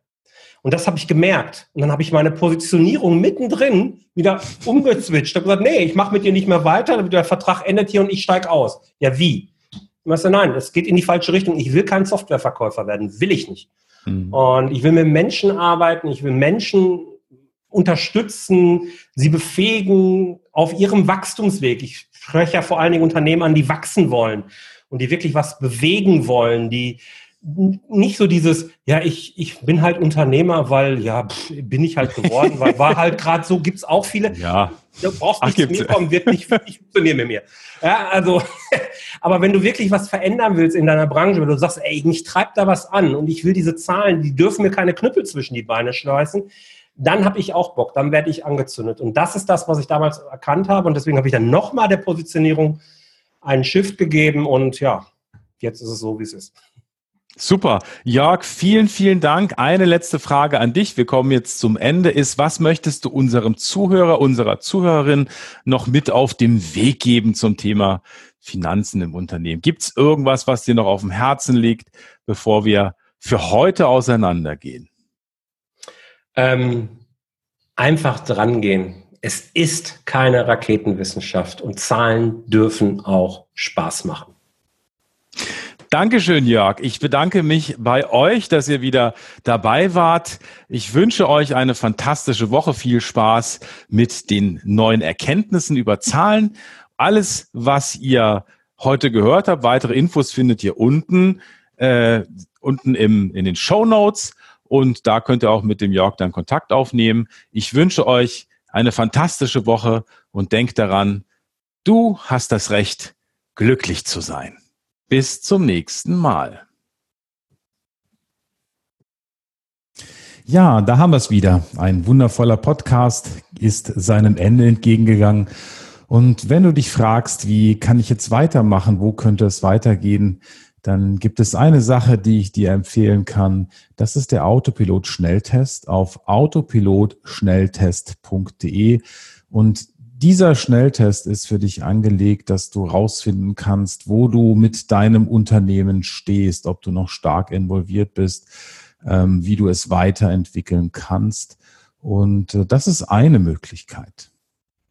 Und das habe ich gemerkt. Und dann habe ich meine Positionierung mittendrin wieder umgezwitscht. Ich habe gesagt, nee, ich mache mit dir nicht mehr weiter, der Vertrag endet hier und ich steige aus. Ja, wie? Ich sage, nein, es geht in die falsche Richtung. Ich will kein Softwareverkäufer werden, will ich nicht. Mhm. Und ich will mit Menschen arbeiten, ich will Menschen unterstützen, sie befähigen auf ihrem Wachstumsweg. Ich spreche ja vor allen Dingen Unternehmen an, die wachsen wollen und die wirklich was bewegen wollen, die nicht so dieses, ja, ich, ich bin halt Unternehmer, weil, ja, pff, bin ich halt geworden, weil war halt gerade so, gibt's auch viele. Ja. Du brauchst nicht Ach, zu mir kommen, wird nicht, nicht funktionieren mit mir. Ja, also, aber wenn du wirklich was verändern willst in deiner Branche, wenn du sagst, ey, mich treibt da was an und ich will diese Zahlen, die dürfen mir keine Knüppel zwischen die Beine schleißen, dann habe ich auch Bock, dann werde ich angezündet. Und das ist das, was ich damals erkannt habe und deswegen habe ich dann nochmal der Positionierung einen Shift gegeben und ja, jetzt ist es so, wie es ist. Super. Jörg, vielen, vielen Dank. Eine letzte Frage an dich. Wir kommen jetzt zum Ende. Ist, was möchtest du unserem Zuhörer, unserer Zuhörerin noch mit auf dem Weg geben zum Thema Finanzen im Unternehmen? Gibt es irgendwas, was dir noch auf dem Herzen liegt, bevor wir für heute auseinandergehen? Ähm, einfach drangehen. Es ist keine Raketenwissenschaft und Zahlen dürfen auch Spaß machen. Dankeschön, Jörg. Ich bedanke mich bei euch, dass ihr wieder dabei wart. Ich wünsche euch eine fantastische Woche. Viel Spaß mit den neuen Erkenntnissen über Zahlen. Alles, was ihr heute gehört habt, weitere Infos findet ihr unten, äh, unten im, in den Show Notes. Und da könnt ihr auch mit dem Jörg dann Kontakt aufnehmen. Ich wünsche euch eine fantastische Woche und denkt daran, du hast das Recht, glücklich zu sein. Bis zum nächsten Mal. Ja, da haben wir es wieder. Ein wundervoller Podcast ist seinem Ende entgegengegangen. Und wenn du dich fragst, wie kann ich jetzt weitermachen, wo könnte es weitergehen, dann gibt es eine Sache, die ich dir empfehlen kann. Das ist der Autopilot-Schnelltest auf autopilotschnelltest.de. Und dieser Schnelltest ist für dich angelegt, dass du rausfinden kannst, wo du mit deinem Unternehmen stehst, ob du noch stark involviert bist, ähm, wie du es weiterentwickeln kannst. Und äh, das ist eine Möglichkeit.